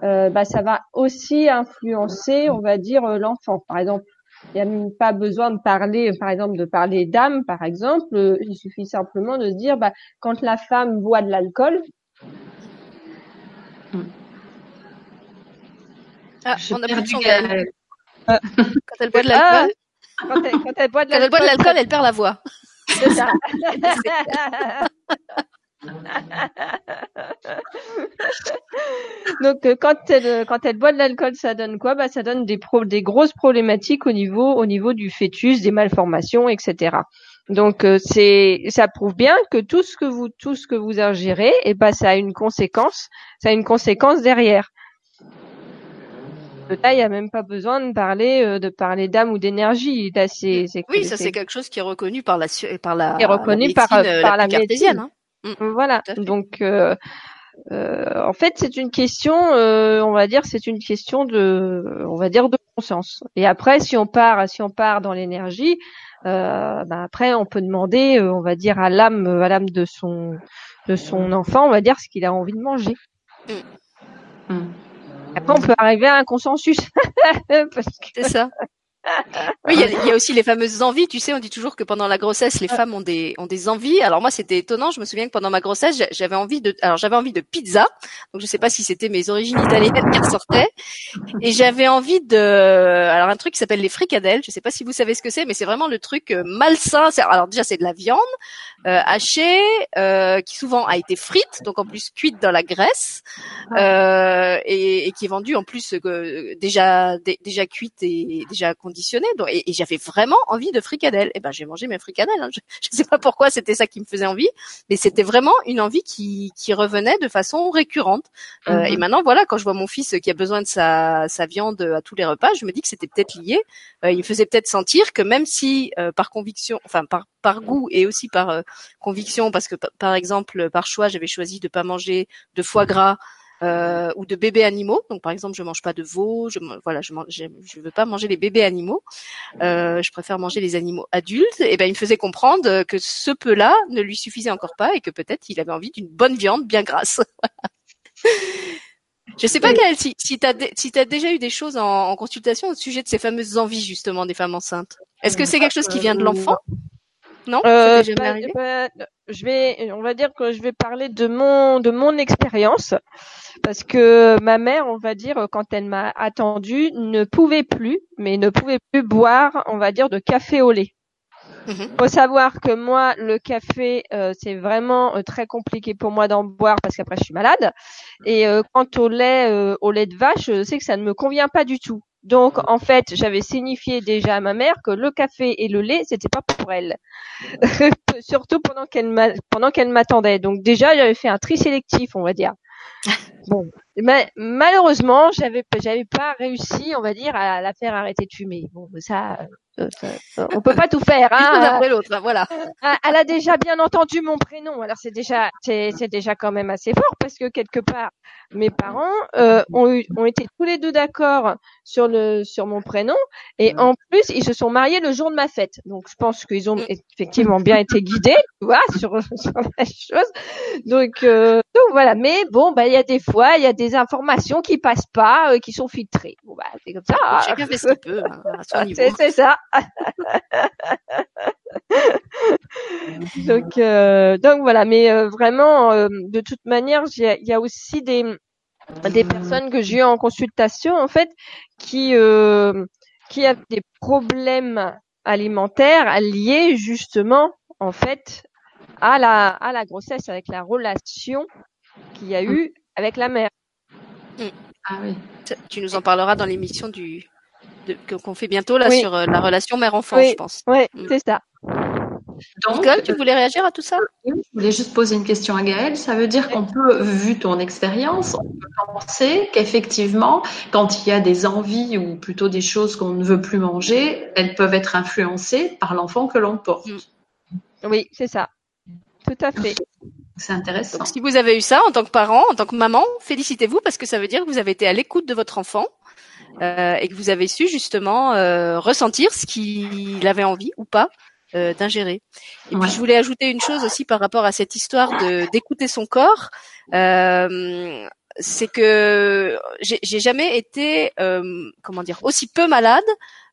S3: euh, bah ça va aussi influencer, on va dire l'enfant. Par exemple, il n'y a même pas besoin de parler, par exemple, de parler d'âme, par exemple. Il suffit simplement de se dire, bah, quand la femme boit de l'alcool.
S1: Ah, on a perdu Quand elle boit de l'alcool. Quand elle, boit de l'alcool, elle, perd la voix. C'est ça. <laughs> <laughs> <laughs>
S3: Donc euh, quand elle quand elle boit de l'alcool, ça donne quoi? Bah ça donne des des grosses problématiques au niveau au niveau du fœtus, des malformations, etc. Donc euh, c'est ça prouve bien que tout ce que vous tout ce que vous ingérez, et eh ben ça a une conséquence, ça a une conséquence derrière. Là, il n'y a même pas besoin de parler euh, de parler d'âme ou d'énergie.
S1: c'est, oui, ça c'est quelque chose qui est reconnu par la par la.
S3: Est reconnu par euh, par la, médecine. Hein. Mm. Voilà. Donc, euh, euh, en fait, c'est une question, euh, on va dire, c'est une question de, on va dire, de conscience. Et après, si on part, si on part dans l'énergie, euh, ben après, on peut demander, on va dire, à l'âme, à l'âme de son de son enfant, on va dire ce qu'il a envie de manger. Mm. Après, on peut arriver à un consensus. <laughs>
S1: C'est ça. Oui, il y, y, a, aussi les fameuses envies. Tu sais, on dit toujours que pendant la grossesse, les femmes ont des ont des envies. Alors moi, c'était étonnant. Je me souviens que pendant ma grossesse, j'avais envie de alors j'avais envie de pizza. Donc je sais pas si c'était mes origines italiennes qui ressortaient. Et j'avais envie de alors un truc qui s'appelle les fricadelles. Je sais pas si vous savez ce que c'est, mais c'est vraiment le truc euh, malsain. Alors déjà, c'est de la viande euh, hachée euh, qui souvent a été frite, donc en plus cuite dans la graisse euh, et, et, qui est vendue en plus euh, déjà déjà cuite et déjà conditionnée. Donc, et, et j'avais vraiment envie de fricadelles. Et eh ben j'ai mangé mes fricadelles. Hein. <laughs> Je, ne sais pas pourquoi c'était ça qui me faisait envie, mais c'était vraiment une envie qui, qui revenait de façon récurrente. Euh, Et mhm. maintenant voilà, quand je vois mon fils qui a besoin de sa, sa viande à tous les repas, je me dis que c'était peut-être lié. Euh, il me faisait peut-être sentir que même si par conviction, enfin par par goût et aussi par conviction, parce que par exemple par choix j'avais choisi de pas manger de foie gras euh, ou de bébés animaux. Donc par exemple, je mange pas de veau, je voilà, je je veux pas manger les bébés animaux. Euh, je préfère manger les animaux adultes. Et ben il me faisait comprendre que ce peu-là ne lui suffisait encore pas et que peut-être il avait envie d'une bonne viande bien grasse. <laughs> Je sais pas Gaëlle, si, si tu as, si as déjà eu des choses en, en, consultation au sujet de ces fameuses envies justement des femmes enceintes. Est-ce que c'est quelque chose qui vient de l'enfant? Non
S3: euh, Je vais, on va dire que je vais parler de mon de mon expérience parce que ma mère, on va dire, quand elle m'a attendue, ne pouvait plus, mais ne pouvait plus boire, on va dire, de café au lait. Il mhm. Faut savoir que moi, le café, euh, c'est vraiment euh, très compliqué pour moi d'en boire parce qu'après je suis malade. Et euh, quant au lait, au lait de vache, je sais que ça ne me convient pas du tout. Donc en fait, j'avais signifié déjà à ma mère que le café et le lait, c'était pas pour elle. <laughs> Surtout pendant qu'elle pendant qu'elle m'attendait. Donc déjà, j'avais fait un tri sélectif, on va dire. <laughs> Bon, mais malheureusement, j'avais j'avais pas réussi, on va dire, à la faire arrêter de fumer. Bon, ça, euh, on peut pas tout faire. <laughs> Hein.
S1: après l'autre, voilà.
S3: Ah, elle a déjà bien entendu mon prénom, alors c'est déjà c'est, c'est déjà quand même assez fort parce que quelque part mes parents euh, ont, eu, ont été tous les deux d'accord sur le sur mon prénom et en plus ils se sont mariés le jour de ma fête. Donc je pense qu'ils ont effectivement bien été guidés, tu vois, <laughs> sur, sur la chose. Donc, euh, donc voilà. Mais bon, bah il y a des fois il y a des informations qui passent pas, euh, qui sont filtrées. Bon bah c'est comme ça.
S1: Chacun fait ce qu'il peut. Hein, <laughs>
S3: c'est ça. <laughs> donc, euh, donc voilà, mais euh, vraiment, euh, de toute manière, il y a aussi des des personnes que j'ai eu en consultation en fait qui qui a des problèmes alimentaires liés justement en fait à la à la grossesse avec la relation qu'il y a eu avec la mère.
S1: Ah oui. Tu nous en parleras dans l'émission du qu'on fait bientôt là sur euh, la relation mère-enfant, je pense.
S3: Oui, mm. c'est ça.
S1: Nicole, tu voulais réagir à tout ça?
S2: Je voulais juste poser une question à Gaëlle. Ça veut dire qu'on peut, vu ton expérience, on peut penser qu'effectivement, quand il y a des envies ou plutôt des choses qu'on ne veut plus manger, elles peuvent être influencées par l'enfant que l'on porte. Mm.
S3: Oui, c'est ça. Tout à fait.
S2: C'est intéressant.
S1: Donc, si vous avez eu ça en tant que parent, en tant que maman, félicitez-vous parce que ça veut dire que vous avez été à l'écoute de votre enfant euh, et que vous avez su justement euh, ressentir ce qu'il avait envie ou pas euh, d'ingérer. Et puis je voulais ajouter une chose aussi par rapport à cette histoire de d'écouter son corps. Euh, c'est que j'ai jamais été euh, comment dire aussi peu malade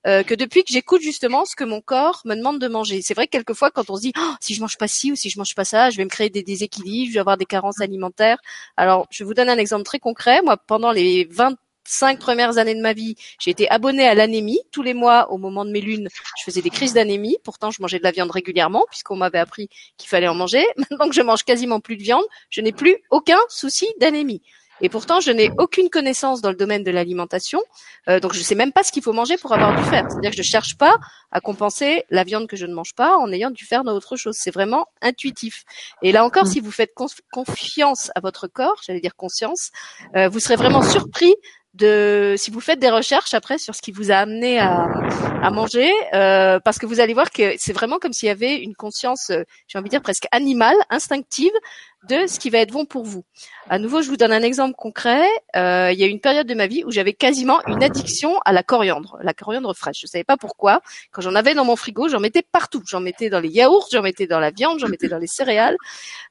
S1: euh, que depuis que j'écoute justement ce que mon corps me demande de manger. C'est vrai que quelquefois quand on se dit oh, si je mange pas ci ou si je mange pas ça, je vais me créer des déséquilibres, je vais avoir des carences alimentaires. Alors je vous donne un exemple très concret. Moi pendant les 20 cinq premières années de ma vie, j'ai été abonnée à l'anémie. Tous les mois, au moment de mes lunes, je faisais des crises d'anémie. Pourtant, je mangeais de la viande régulièrement, puisqu'on m'avait appris qu'il fallait en manger. <laughs> Maintenant que je mange quasiment plus de viande, je n'ai plus aucun souci d'anémie. Et pourtant, je n'ai aucune connaissance dans le domaine de l'alimentation, euh, donc je ne sais même pas ce qu'il faut manger pour avoir du fer. C'est-à-dire que je ne cherche pas à compenser la viande que je ne mange pas en ayant du fer dans autre chose. C'est vraiment intuitif. Et là encore, mmh. si vous faites confiance à votre corps, j'allais dire conscience, euh, vous serez vraiment surpris de si vous faites des recherches après sur ce qui vous a amené à, à manger, euh, parce que vous allez voir que c'est vraiment comme s'il y avait une conscience, euh, j'ai envie de dire presque animale, instinctive de ce qui va être bon pour vous. À nouveau, je vous donne un exemple concret. Euh, il y a une période de ma vie où j'avais quasiment une addiction à la coriandre, la coriandre fraîche. Je savais pas pourquoi. Quand j'en avais dans mon frigo, j'en mettais partout. J'en mettais dans les yaourts, j'en mettais dans la viande, j'en mettais dans les céréales,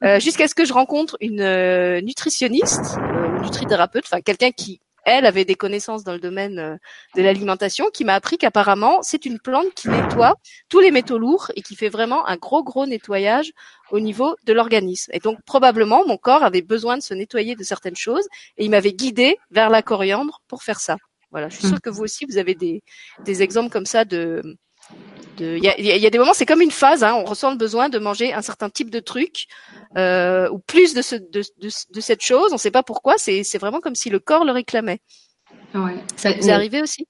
S1: euh, jusqu'à ce que je rencontre une euh, nutritionniste, euh, nutrithérapeute, enfin quelqu'un qui elle avait des connaissances dans le domaine euh, de l'alimentation, qui m'a appris qu'apparemment c'est une plante qui nettoie tous les métaux lourds et qui fait vraiment un gros gros nettoyage au niveau de l'organisme. Et donc probablement mon corps avait besoin de se nettoyer de certaines choses et il m'avait guidé vers la coriandre pour faire ça. Voilà, je suis sûre que vous aussi vous avez des, des exemples comme ça de il y a, y a, des moments, c'est comme une phase. Hein, on ressent le besoin de manger un certain type de truc euh, ou plus de, ce, de, de, de, cette chose. On ne sait pas pourquoi. C'est vraiment comme si le corps le réclamait.
S2: Ouais.
S1: Ça vous est arrivé aussi?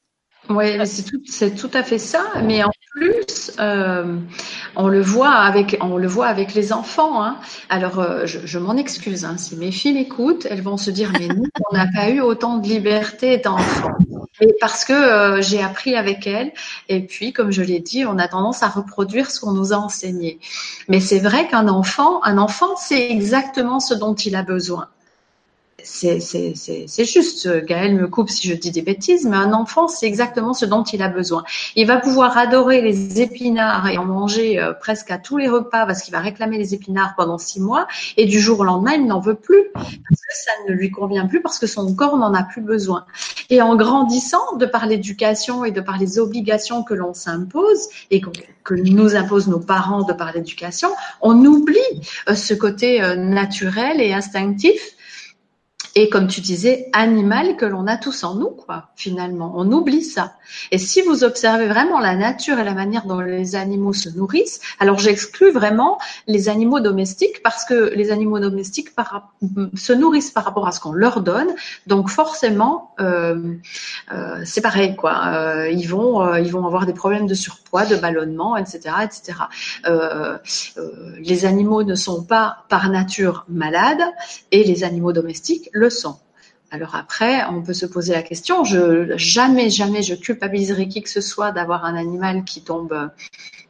S2: Oui, c'est tout, c'est tout à fait ça. Mais en plus, euh, on le voit avec, on le voit avec les enfants. Hein. Alors, euh, je, m'en excuse. Hein, si mes filles écoutent, elles vont se dire mais nous, on n'a pas eu autant de liberté étant enfant. Mais parce que euh, j'ai appris avec elles. Et puis, comme je l'ai dit, on a tendance à reproduire ce qu'on nous a enseigné. Mais c'est vrai qu'un enfant, un enfant, c'est exactement ce dont il a besoin c'est juste, Gaël me coupe si je dis des bêtises, mais un enfant, c'est exactement ce dont il a besoin. Il va pouvoir adorer les épinards et en manger euh, presque à tous les repas parce qu'il va réclamer les épinards pendant six mois et du jour au lendemain, il n'en veut plus parce que ça ne lui convient plus parce que son corps n'en a plus besoin. Et en grandissant, de par l'éducation et de par les obligations que l'on s'impose et que nous imposent nos parents de par l'éducation, on oublie euh, ce côté euh, naturel et instinctif et comme tu disais, animal que l'on a tous en nous, quoi, finalement. On oublie ça. Et si vous observez vraiment la nature et la manière dont les animaux se nourrissent, alors j'exclus vraiment les animaux domestiques parce que les animaux domestiques se nourrissent par rapport à ce qu'on leur donne. Donc forcément, euh, euh, c'est pareil, quoi. Euh, ils vont, ils vont avoir des problèmes de surpoids, de ballonnement, etc., etc. les animaux ne sont pas par nature malades et les animaux domestiques Alors après, on peut se poser la question. Je jamais, jamais, je culpabiliserai qui que ce soit d'avoir un animal qui tombe,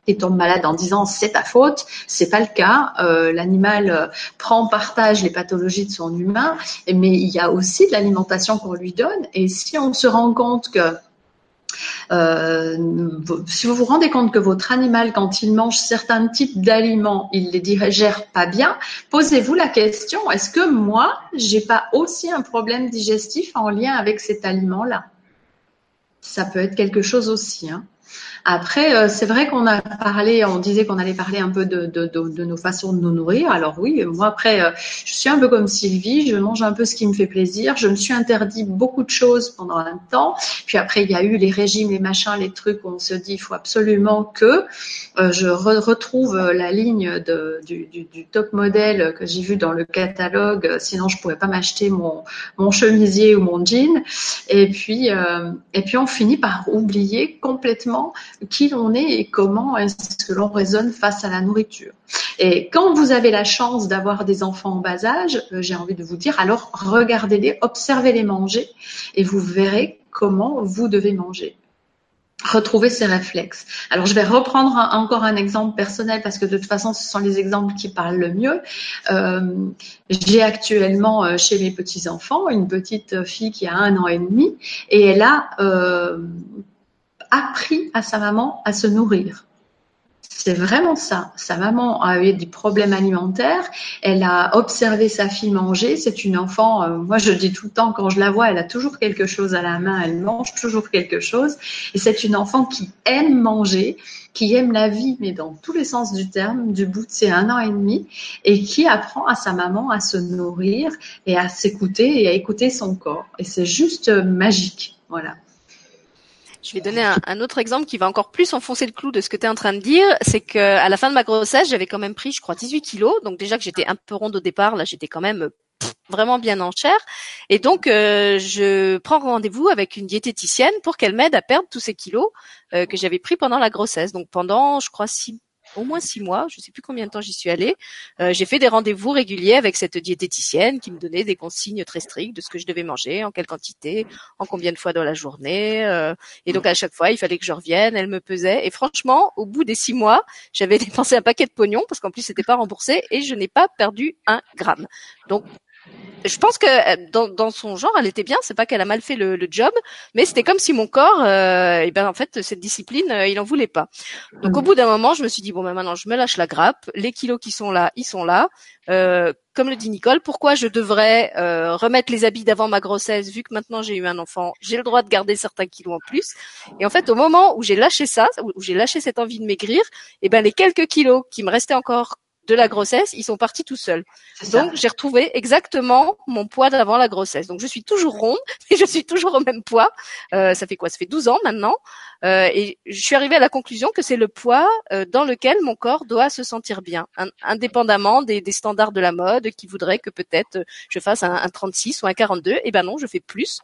S2: qui tombe malade en disant c'est ta faute. C'est pas le cas. Euh, l'animal euh, prend, partage les pathologies de son humain, mais il y a aussi de l'alimentation qu'on lui donne. Et si on se rend compte que euh, si vous vous rendez compte que votre animal, quand il mange certains types d'aliments, il les digère pas bien, posez-vous la question est-ce que moi, j'ai pas aussi un problème digestif en lien avec cet aliment-là? Ça peut être quelque chose aussi. Hein. Après, euh, c'est vrai qu'on a parlé, on disait qu'on allait parler un peu de, de, de, de, nos façons de nous nourrir. Alors oui, moi après, euh, je suis un peu comme Sylvie, je mange un peu ce qui me fait plaisir. Je me suis interdit beaucoup de choses pendant un temps. Puis après, il y a eu les régimes, les machins, les trucs où on se dit, il faut absolument que euh, je retrouve la ligne du, du, du, top modèle que j'ai vu dans le catalogue. Sinon, je pourrais pas m'acheter mon, mon chemisier ou mon jean. Et puis, et puis, on finit par oublier complètement qui l'on est et comment est-ce que l'on raisonne face à la nourriture. Et quand vous avez la chance d'avoir des enfants en bas âge, euh, j'ai envie de vous dire, alors regardez-les, observez-les manger et vous verrez comment vous devez manger retrouver ces réflexes. Alors je vais reprendre encore un exemple personnel parce que de toute façon ce sont les exemples qui parlent le mieux. Euh, j'ai actuellement euh, chez mes petits enfants une petite fille qui a un an et demi et elle a appris à sa maman à se nourrir. C'est vraiment ça. Sa maman a eu des problèmes alimentaires. Elle a observé sa fille manger. C'est une enfant, euh, moi je dis tout le temps, quand je la vois, elle a toujours quelque chose à la main. Elle mange toujours quelque chose. Et c'est une enfant qui aime manger, qui aime la vie, mais dans tous les sens du terme, du bout de ses un an et demi, et qui apprend à sa maman à se nourrir et à s'écouter et à écouter son corps. Et c'est juste magique. Voilà.
S1: Je vais donner un, autre exemple qui va encore plus enfoncer le clou de ce que tu es en train de dire. C'est que à la fin de ma grossesse, j'avais quand même pris, je crois, 18 kilos. Donc déjà que j'étais un peu ronde au départ, là, j'étais quand même vraiment bien en chair. Et donc, euh, je prends rendez-vous avec une diététicienne pour qu'elle m'aide à perdre tous ces kilos euh, que j'avais pris pendant la grossesse. Donc pendant, je crois, six, au moins six mois, je ne sais plus combien de temps j'y suis allée. Euh, j'ai fait des rendez-vous réguliers avec cette diététicienne qui me donnait des consignes très strictes de ce que je devais manger, en quelle quantité, en combien de fois dans la journée. Euh, et donc à chaque fois, il fallait que je revienne. Elle me pesait. Et franchement, au bout des six mois, j'avais <laughs> dépensé un paquet de pognon parce qu'en plus c'était pas remboursé et je n'ai pas perdu un gramme. Donc je pense que euh, dans, dans, son genre, elle était bien. C'est pas qu'elle a mal fait le, le job, mais c'était comme si mon corps, euh, et ben en fait, cette discipline, euh, il en voulait pas. Donc au mm. bout d'un moment, je me suis dit bon ben maintenant, je me lâche la grappe. Les kilos qui sont là, ils sont là. Euh, comme le dit Nicole, pourquoi je devrais euh, remettre les habits d'avant ma grossesse vu que maintenant j'ai eu un enfant, j'ai le droit de garder certains kilos en plus. Et en fait, au moment où j'ai lâché ça, où j'ai lâché cette envie de maigrir, et ben les quelques kilos qui me restaient encore de la grossesse, ils sont partis tout seuls. Donc j'ai retrouvé exactement mon poids d'avant la grossesse. Donc je suis toujours ronde <laughs> et je suis toujours au même poids. Euh, ça fait quoi? Ça fait 12 ans maintenant. Euh, et je suis arrivée à la conclusion que c'est le poids euh, dans lequel mon corps doit se sentir bien, indépendamment des, des, standards de la mode qui voudraient que peut-être je fasse un, un, 36 ou un 42. Et eh ben non, je fais plus.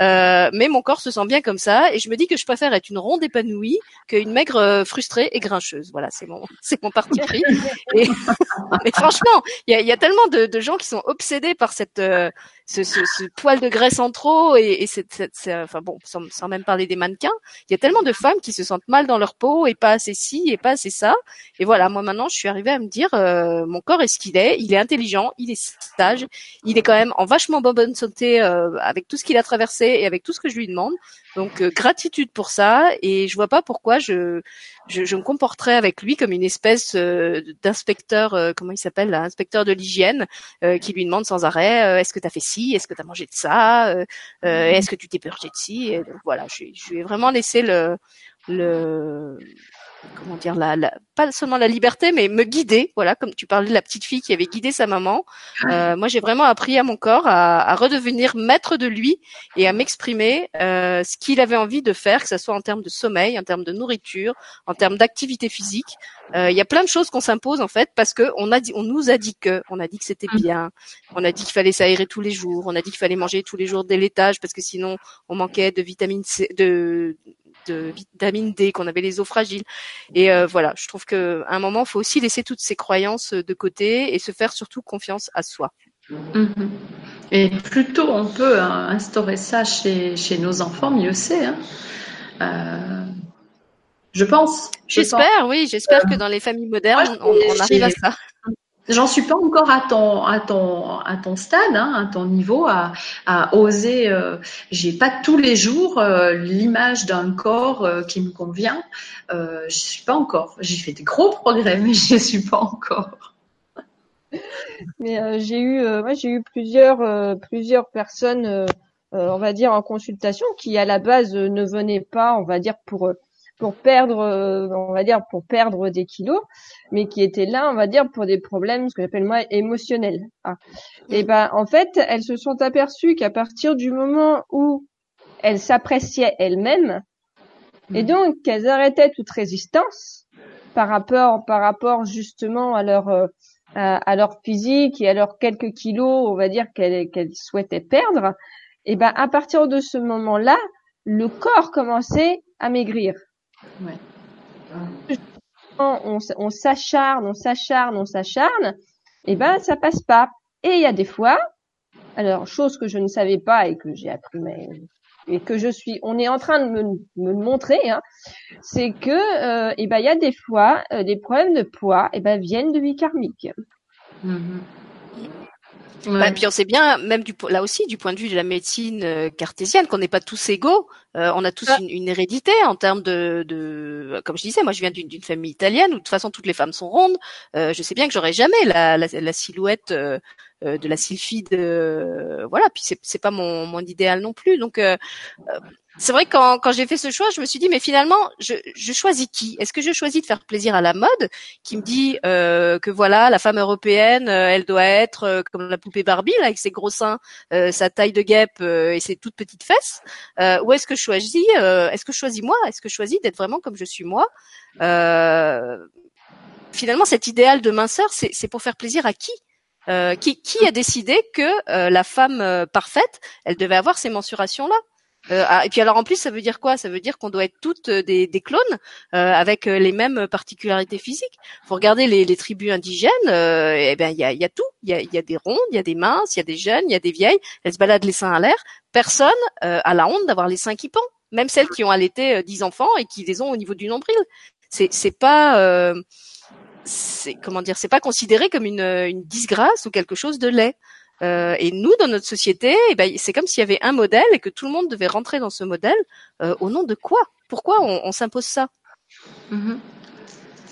S1: Euh, mais mon corps se sent bien comme ça et je me dis que je préfère être une ronde épanouie qu'une maigre frustrée et grincheuse. Voilà, c'est mon <laughs> c'est mon parti pris. Et, mais franchement, il y a, tellement de, de, gens qui sont obsédés par cette ce, ce, ce, poil de graisse en trop et, et cette, cette, enfin bon, sans, sans, même parler des mannequins, il y a tellement de femmes qui se sentent mal dans leur peau et pas assez ci et pas assez ça. Et voilà, moi maintenant, je suis arrivée à me dire, euh, mon corps est ce qu'il est, il est intelligent, il est sage, il est quand même en vachement bonne santé euh, avec tout ce qu'il a traversé et avec tout ce que je lui demande. Donc euh, gratitude pour ça et je vois pas pourquoi je, je, je me comporterais avec lui comme une espèce euh, d'inspecteur euh, comment il s'appelle inspecteur de l'hygiène qui lui demande sans arrêt est-ce que tu as fait est-ce que tu as mangé de ça mhm. est-ce que tu t'es purgé de ci et donc voilà je, je lui ai vraiment laissé le le comment dire la, la, pas seulement la liberté mais me guider voilà comme tu parlais de la petite fille qui avait guidé sa maman. Euh, moi j'ai vraiment appris à mon corps à, à, redevenir maître de lui et à m'exprimer euh, ce qu'il avait envie de faire que ce soit en termes de sommeil en termes de nourriture en termes d'activité physique. Euh, il y a plein de choses qu'on s'impose en fait parce que on a dit on nous a dit que on a dit que c'était mm. bien on a dit qu'il fallait s'aérer tous les jours on a dit qu'il fallait manger tous les jours des laitages parce que sinon on manquait de vitamine C de de vitamine D, qu'on avait les os fragiles. Et euh, voilà, je trouve qu'à un moment, il faut aussi laisser toutes ces croyances de côté et se faire surtout confiance à soi.
S2: Mhm. Et plus tôt on peut hein, instaurer ça chez, chez nos enfants, mieux c'est. Hein. Euh, je pense.
S1: J'espère, oui, j'espère que dans les familles modernes, on, on arrive à ça.
S2: J'en suis pas encore à ton à ton à ton stade, hein, à ton niveau, à, à oser. Euh, J'ai pas tous les jours euh, l'image d'un corps euh, qui me convient. Euh, je suis pas encore. J'ai fait des gros progrès, mais je suis pas encore.
S3: Mais euh, j'ai eu, moi j'ai eu plusieurs plusieurs personnes, on va dire en consultation, qui à la base ne venaient pas, on va dire pour pour perdre, euh, on va dire, pour perdre des kilos, mais qui étaient là, on va dire, pour des problèmes, ce que j'appelle moi, émotionnels. Ah. Et ben, en fait, elles se sont aperçues qu'à partir du moment où elles s'appréciaient elles-mêmes, et mm. donc qu'elles arrêtaient toute résistance par rapport, par rapport justement à leur euh, à, leur physique et à leurs quelques kilos, on va dire qu'elles qu'elles souhaitaient perdre, et ben à partir de ce moment-là, le corps commençait à maigrir. On, on s'acharne, on s'acharne, on s'acharne, et ben ça passe pas. Et il y a des fois, alors chose que je ne savais pas et que j'ai appris, mais et que je suis, on est en train de me, me montrer, hein, c'est que, euh, et ben il y a des fois, euh, des problèmes de poids, et ben viennent de vie karmique.
S1: Mm-hmm. Bah, puis on sait bien, même du, là aussi, du point de vue de la médecine euh, cartésienne, qu'on n'est pas tous égaux. Euh, on a tous une, une, hérédité en termes de, de, comme je disais, moi je viens d'une famille italienne où de toute façon toutes les femmes sont rondes. Euh, je sais bien que j'aurais jamais la, la, la silhouette euh, de la sylphide, voilà. Puis c'est, c'est pas mon, mon idéal non plus. Donc c'est vrai que quand, j'ai fait ce choix, je me suis dit mais finalement, je, je choisis qui? Est-ce que je choisis de faire plaisir à la mode, qui me dit euh, que voilà, la femme européenne, euh, elle doit être euh, comme la poupée Barbie là, avec ses gros seins, sa taille de guêpe et ses toutes petites fesses, ou est-ce que je choisis Est-ce que je choisis moi? Est-ce que je choisis d'être vraiment comme je suis moi? Finalement, cet idéal de minceur, c'est pour faire plaisir à qui? Qui, qui, a décidé que la femme parfaite, elle devait avoir ces mensurations là euh, ah, et puis alors en plus ça veut dire quoi? Ça veut dire qu'on doit être toutes euh, des, clones euh, avec les mêmes particularités physiques. Faut regarder les, tribus indigènes. et eh ben il y a, y a, tout. Il y a, y a, des rondes, il y a des minces, il y a des jeunes, il y a des vieilles. Elles se baladent les seins à l'air. Personne a la honte d'avoir les seins qui pendent. Même celles qui ont allaité dix enfants et qui les ont au niveau du nombril. C'est c'est pas c'est comment dire C'est pas considéré comme une, une disgrâce ou quelque chose de laid. Euh, et nous, dans notre société, eh ben, c'est comme s'il y avait un modèle et que tout le monde devait rentrer dans ce modèle. Euh, au nom de quoi? Pourquoi on, s'impose ça?
S2: Mhm.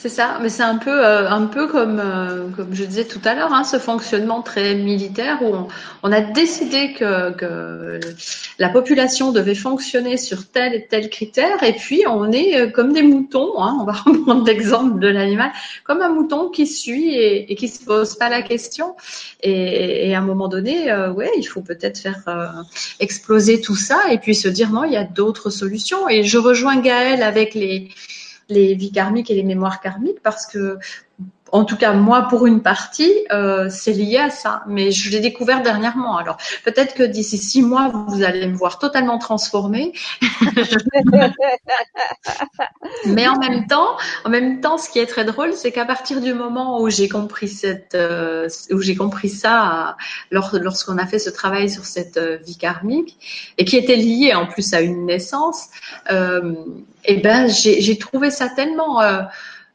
S2: C'est ça, mais c'est un peu, euh, un peu comme, euh, comme je disais tout à l'heure, hein, ce fonctionnement très militaire où on, on a décidé que, que la population devait fonctionner sur tel et tel critère, et puis on est euh, comme des moutons, hein, on va <laughs> reprendre l'exemple de l'animal, comme un mouton qui suit et, et qui se pose pas la question. Et, et à un moment donné, euh, ouais, il faut peut-être faire euh, exploser tout ça et puis se dire non, il y a d'autres solutions. Et je rejoins Gaël avec les les vies karmiques et les mémoires karmiques parce que en tout cas, moi, pour une partie, euh, c'est lié à ça. Mais je l'ai découvert dernièrement. Alors, peut-être que d'ici six mois, vous allez me voir totalement transformée. <laughs> Mais en même temps, en même temps, ce qui est très drôle, c'est qu'à partir du moment où j'ai compris cette, euh, où j'ai compris ça, lors, lorsqu'on a fait ce travail sur cette euh, vie karmique et qui était liée en plus à une naissance, euh, et ben, j'ai, j'ai trouvé ça tellement euh,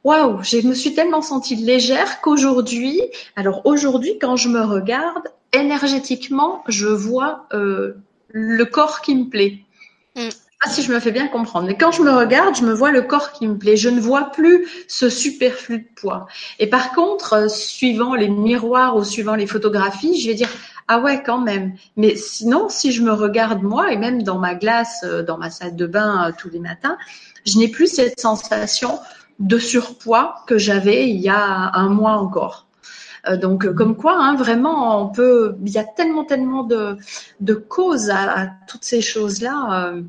S2: waouh, je me suis tellement sentie légère qu'aujourd'hui, alors aujourd'hui, quand je me regarde, énergétiquement, je vois euh, le corps qui me plaît. Mm. Pas si je me fais bien comprendre, mais quand je me regarde, je me vois le corps qui me plaît. Je ne vois plus ce superflu de poids. Et par contre, euh, suivant les miroirs ou suivant les photographies, je vais dire ah ouais, quand même. Mais sinon, si je me regarde moi, et même dans ma glace, euh, dans ma salle de bain tous les matins, je n'ai plus cette sensation de surpoids que j'avais il y a un mois encore. Euh, donc, comme quoi, hein, vraiment, on peut. Il y a tellement, tellement de, de causes à, à toutes ces choses-là. Euh.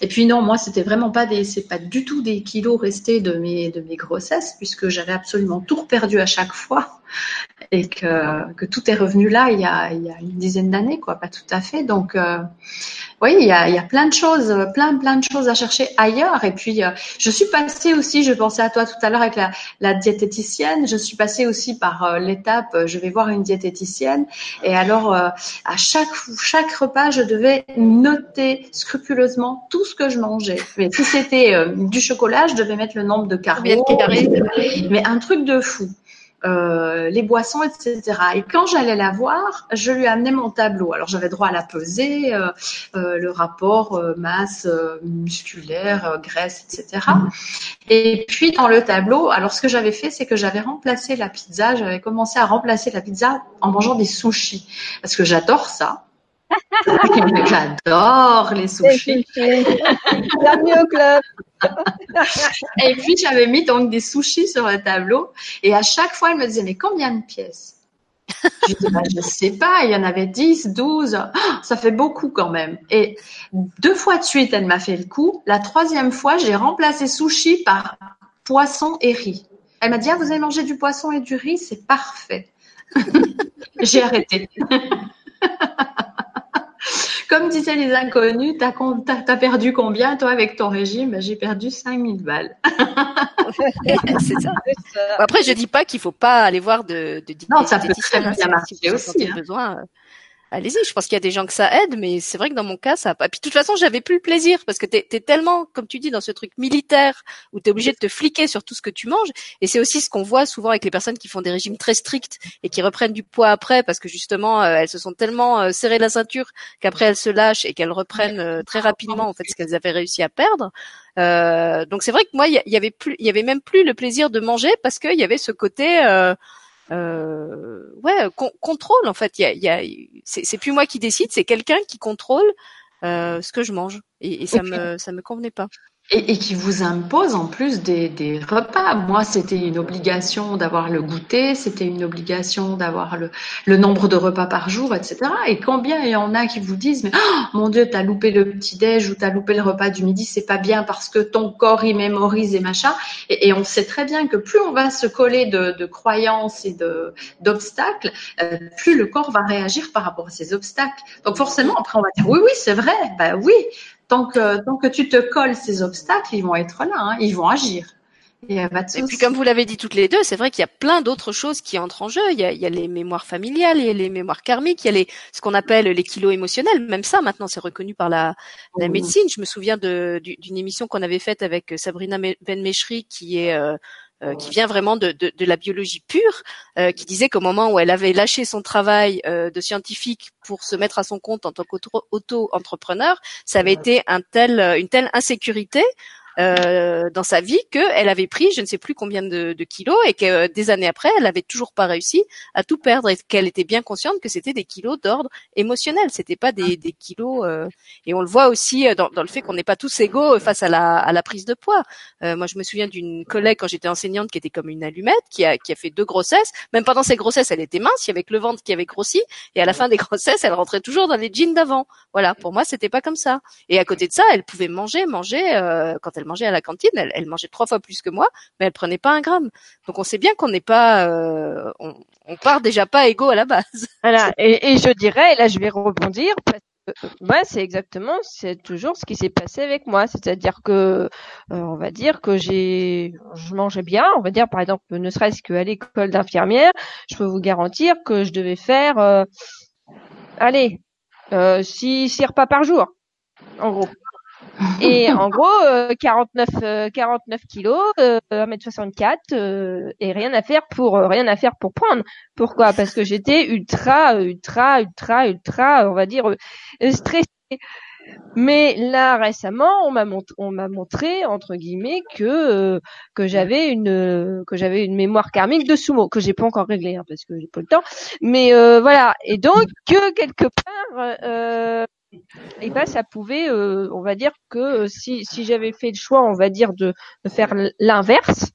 S2: Et puis non, moi, c'était vraiment pas des, c'est pas du tout des kilos restés de mes de mes grossesses, puisque j'avais absolument tout perdu à chaque fois et que, que tout est revenu là il y a, il y a une dizaine d'années, quoi, pas tout à fait. Donc, euh, oui, il y a, il y a plein de choses, plein, plein de choses à chercher ailleurs. Et puis, euh, je suis passée aussi, je pensais à toi tout à l'heure avec la, la diététicienne, je suis passée aussi par euh, l'étape, je vais voir une diététicienne. Et alors, à chaque, chaque repas, je devais noter scrupuleusement tout ce que je mangeais. Mais si c'était du chocolat, je devais mettre le nombre de carrés? Mais un truc de fou. Euh, les boissons, etc. Et quand j'allais la voir, je lui amenais mon tableau. Alors j'avais droit à la pesée, euh, euh, le rapport euh, masse euh, musculaire, graisse, etc. Et puis dans le tableau, alors ce que j'avais fait, c'est que j'avais remplacé la pizza. J'avais commencé à remplacer la pizza en mangeant des sushis parce que j'adore ça. J'adore les sushis.
S3: Bienvenue au club. <laughs>
S2: Et puis j'avais mis donc des sushis sur le tableau et à chaque fois elle me disait mais combien de pièces? Je dis bah, je sais pas, il y en avait 10, 12, oh, ça fait beaucoup quand même. Et deux fois de suite elle m'a fait le coup. La troisième fois j'ai remplacé sushi par poisson et riz. Elle m'a dit ah vous avez mangé du poisson et du riz, c'est parfait. <laughs> j'ai arrêté. <laughs> Comme disaient les inconnus, t'as, t'as perdu combien, toi, avec ton régime? Ben, J'ai perdu 5000 balles. <laughs>
S1: c'est ça. Après, je dis pas qu'il faut pas aller voir de, de
S2: Non, ça peut très bien marcher si aussi. Hein.
S1: Besoin, allez-y. Je pense qu'il y a des gens que ça aide, mais c'est vrai que dans mon cas, ça a pas. Puis de toute façon, j'avais plus le plaisir parce que t'es es tellement, comme tu dis, dans ce truc militaire où t'es obligé de te fliquer sur tout ce que tu manges. Et c'est aussi ce qu'on voit souvent avec les personnes qui font des régimes très stricts et qui reprennent du poids après parce que justement, euh, elles se sont tellement euh, serrées la ceinture qu'après elles se lâchent et qu'elles reprennent euh, très rapidement en fait ce qu'elles avaient réussi à perdre. Donc c'est vrai que moi, il y, y, avait plus, il y avait même plus le plaisir de manger parce qu'il y avait ce côté euh, ouais, con contrôle en fait. Il y a, y a c'est plus moi qui décide, c'est quelqu'un qui contrôle euh, ce que je mange et, et ça me ça me convenait pas.
S2: Et, et, qui vous impose en plus des, des repas. Moi, c'était une obligation d'avoir le goûter, c'était une obligation d'avoir le, le, nombre de repas par jour, etc. Et combien il y en a qui vous disent, mais oh, mon Dieu, t'as loupé le petit déj ou t'as loupé le repas du midi, c'est pas bien parce que ton corps il mémorise et machin. Et, et, on sait très bien que plus on va se coller de, de croyances et d'obstacles, euh, plus le corps va réagir par rapport à ces obstacles. Donc forcément, après on va dire oui, oui, c'est vrai, bah oui, tant que, tant que tu te colles ces obstacles, ils vont être là, hein, ils vont agir.
S1: Et, et, puis comme vous l'avez dit toutes les deux, c'est vrai qu'il y a plein d'autres choses qui entrent en jeu. Il y a, il y a les mémoires familiales, il y a les mémoires karmiques, il y a les, ce qu'on appelle les kilos émotionnels. Même ça, maintenant, c'est reconnu par la, la médecine. Je me souviens de, d'une émission qu'on avait faite avec Sabrina Ben Meshri, qui est euh, euh, qui vient vraiment de, de, de la biologie pure, euh, qui disait qu'au moment où elle avait lâché son travail euh, de scientifique pour se mettre à son compte en tant qu'auto-entrepreneur, ça avait été un tel, une telle insécurité euh, dans sa vie qu'elle avait pris je ne sais plus combien de, de kilos et que euh, des années après, elle avait toujours pas réussi à tout perdre et qu'elle était bien consciente que c'était des kilos d'ordre émotionnel, c'était pas des, des kilos. Euh, et on le voit aussi dans, dans le fait qu'on n'est pas tous égaux face à la, à la prise de poids. moi, je me souviens d'une collègue quand j'étais enseignante qui était comme une allumette, qui a, qui a fait deux grossesses. Même pendant ses grossesses, elle était mince, il y avait que le ventre qui avait grossi, et à la fin des grossesses, elle rentrait toujours dans les jeans d'avant. Voilà, pour moi, c'était pas comme ça. Et à côté de ça, elle pouvait manger, manger euh, quand elle elle mangeait à la cantine, elle, mangeait trois fois plus que moi, mais elle prenait pas un gramme. Donc on sait bien qu'on n'est pas, euh, on, part déjà pas égaux à la base. <laughs>
S3: Voilà. Et, je dirais, là je vais rebondir parce moi c'est exactement, c'est toujours ce qui s'est passé avec moi, c'est-à-dire que, euh, on va dire que j'ai, je mangeais bien, on va dire par exemple, ne serait-ce qu'à l'école d'infirmière, je peux vous garantir que je devais faire, euh, allez, six, six repas par jour, en gros. <laughs> Et en gros, 49, euh, 49 euh, kilos, 1m64 euh, et rien à faire pour rien à faire pour prendre. Pourquoi? Parce que j'étais ultra, ultra, ultra, ultra, on va dire stressée. Mais là récemment, on m'a m'a montré entre guillemets que que j'avais une que j'avais une mémoire karmique de sumo que j'ai pas encore réglée hein, parce que j'ai pas le temps. Mais voilà. Et donc que quelque part, et ben ça pouvait, euh, on va dire que euh, si, si j'avais fait le choix, on va dire de, faire l'inverse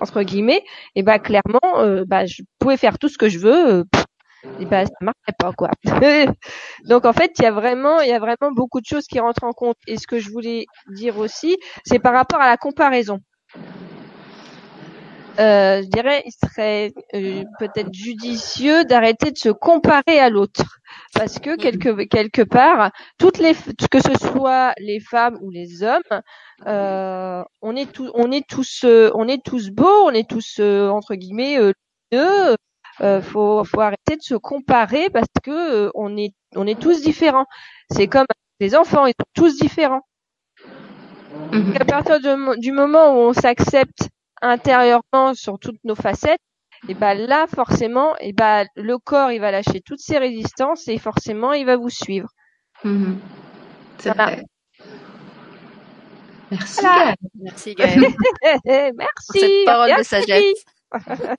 S3: entre guillemets, et ben clairement, euh, bah, je pouvais faire tout ce que je veux. et ben ça marchait pas quoi. <laughs> Donc en fait, il y a vraiment, il y a vraiment beaucoup de choses qui rentrent en compte. Et ce que je voulais dire aussi, c'est par rapport à la comparaison. Euh, je dirais, il serait euh, peut-être judicieux d'arrêter de se comparer à l'autre, parce que quelque quelque part, toutes les que ce soit les femmes ou les hommes, euh, on est tous on est tous on est tous beaux, on est tous entre guillemets euh, faut faut arrêter de se comparer parce que on est on est tous différents. C'est comme les enfants, ils sont tous différents. Mhm. À partir du moment où on s'accepte intérieurement sur toutes nos facettes, et ben là forcément, et ben le corps il va lâcher toutes ses résistances et forcément il va vous suivre.
S2: Mm-hmm. C'est vrai.
S1: Merci Gaëlle. Merci Gaëlle. <laughs>
S3: Merci.
S1: cette parole de sagesse. <laughs>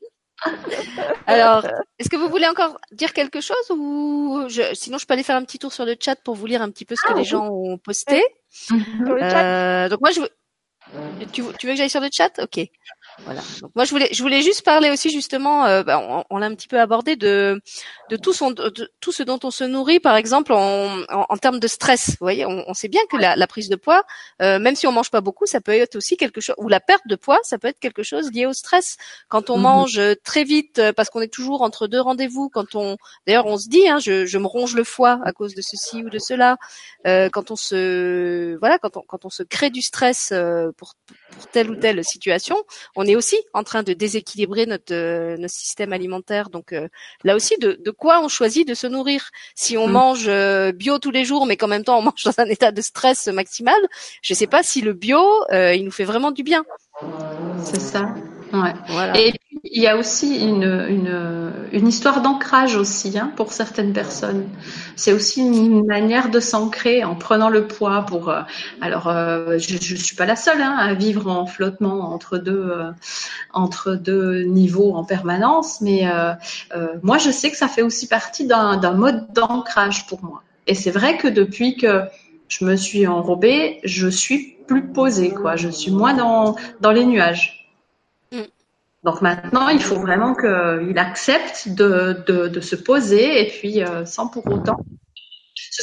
S1: Alors, est-ce que vous voulez encore dire quelque chose ou je... sinon je peux aller faire un petit tour sur le chat pour vous lire un petit peu ce que ah, les gens ont posté. Euh, donc moi je veux tu, veux que j'aille sur le chat? Ok. Voilà. Donc moi je voulais je voulais juste parler aussi justement, euh, bah, on, on l'a un petit peu abordé de de tout son de, tout ce dont on se nourrit par exemple en, en, en termes de stress. Vous voyez, on, on sait bien que la, la prise de poids, euh, même si on mange pas beaucoup, ça peut être aussi quelque chose ou la perte de poids, ça peut être quelque chose lié au stress. Quand on mhm. mange très vite euh, parce qu'on est toujours entre deux rendez-vous, quand on d'ailleurs on se dit hein, je, je me ronge le foie à cause de ceci ou de cela. Euh, quand on se voilà quand on quand on se crée du stress euh, pour pour telle ou telle situation, on est aussi en train de déséquilibrer notre, euh, notre système alimentaire. Donc euh, là aussi, de, de, quoi on choisit de se nourrir? Si on mm. mange euh, bio tous les jours, mais qu'en même temps on mange <laughs> dans un état de stress maximal, je ne sais pas si le bio, il nous fait vraiment du bien.
S2: C'est ça. Ouais. Et puis, il y a aussi une, une, une histoire d'ancrage aussi hein, pour certaines personnes. C'est aussi une manière de s'ancrer en prenant le poids pour. Euh, alors, euh, je ne suis pas la seule hein, à vivre en flottement entre deux euh, entre deux niveaux en permanence, mais moi, je sais que ça fait aussi partie d'un mode d'ancrage pour moi. Et c'est vrai que depuis que je me suis enrobée, je suis plus posée, quoi. Je suis moins dans dans les nuages. Donc maintenant, il faut vraiment qu'il accepte de, de, de, se poser et puis euh, sans pour autant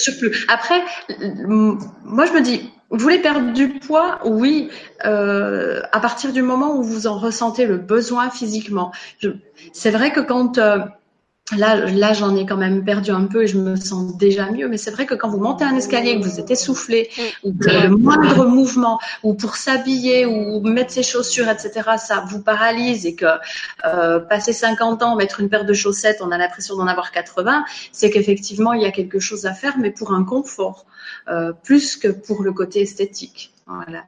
S2: se plus. Après, moi je me dis, vous voulez perdre du poids? Oui, euh, à partir du moment où vous en ressentez le besoin physiquement. C'est vrai que quand euh, Là, là, j'en ai quand même perdu un peu et je me sens déjà mieux. Mais c'est vrai que quand vous montez un escalier, que vous êtes essoufflé, ou que le moindre mouvement, ou pour s'habiller, ou mettre ses chaussures, etc., ça vous paralyse et que euh, passer 50 ans, mettre une paire de chaussettes, on a l'impression d'en avoir 80, c'est qu'effectivement, il y a quelque chose à faire, mais pour un confort, euh, plus que pour le côté esthétique. Voilà.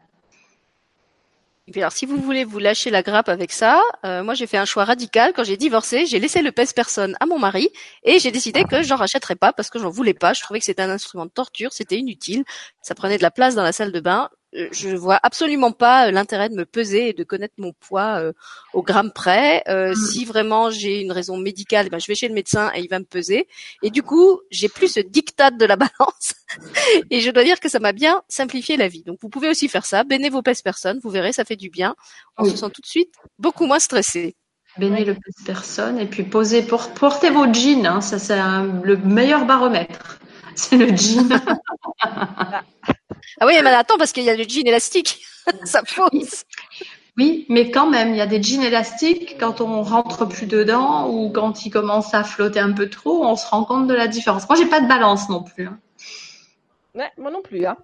S1: Alors, si vous voulez vous lâcher la grappe avec ça, euh, moi j'ai fait un choix radical. Quand j'ai divorcé, j'ai laissé le pèse-personne à mon mari et j'ai décidé que j'en rachèterais pas parce que j'en voulais pas. Je trouvais que c'était un instrument de torture, c'était inutile, ça prenait de la place dans la salle de bain. Euh, je vois absolument pas euh, l'intérêt de me peser et de connaître mon poids euh, au gramme près. Euh,
S2: Mm.
S1: Si vraiment j'ai une raison médicale, eh ben, je vais chez le médecin et il va me peser. Et du coup, j'ai plus ce diktat de la balance. <laughs> et je dois dire que ça m'a bien simplifié la vie. Donc vous pouvez aussi faire ça. Bénez vos pèse-personnes, vous verrez, ça fait du bien. On
S2: Oui.
S1: se sent tout de suite beaucoup moins stressé.
S2: Bénez le plus personne et puis posez pour portez vos jeans. Hein, ça c'est un- le meilleur baromètre. <laughs> C'est le jean. <laughs>
S1: Ah oui, mais attends, parce qu'il y a le jean élastique. <laughs> ça fausse.
S2: Oui, mais quand même, il y a des jeans élastiques quand on rentre plus dedans ou quand ils commencent à flotter un peu trop, on se rend compte de la différence. Moi, j'ai pas de balance non plus. hein.
S3: Ouais, moi non plus. Hein.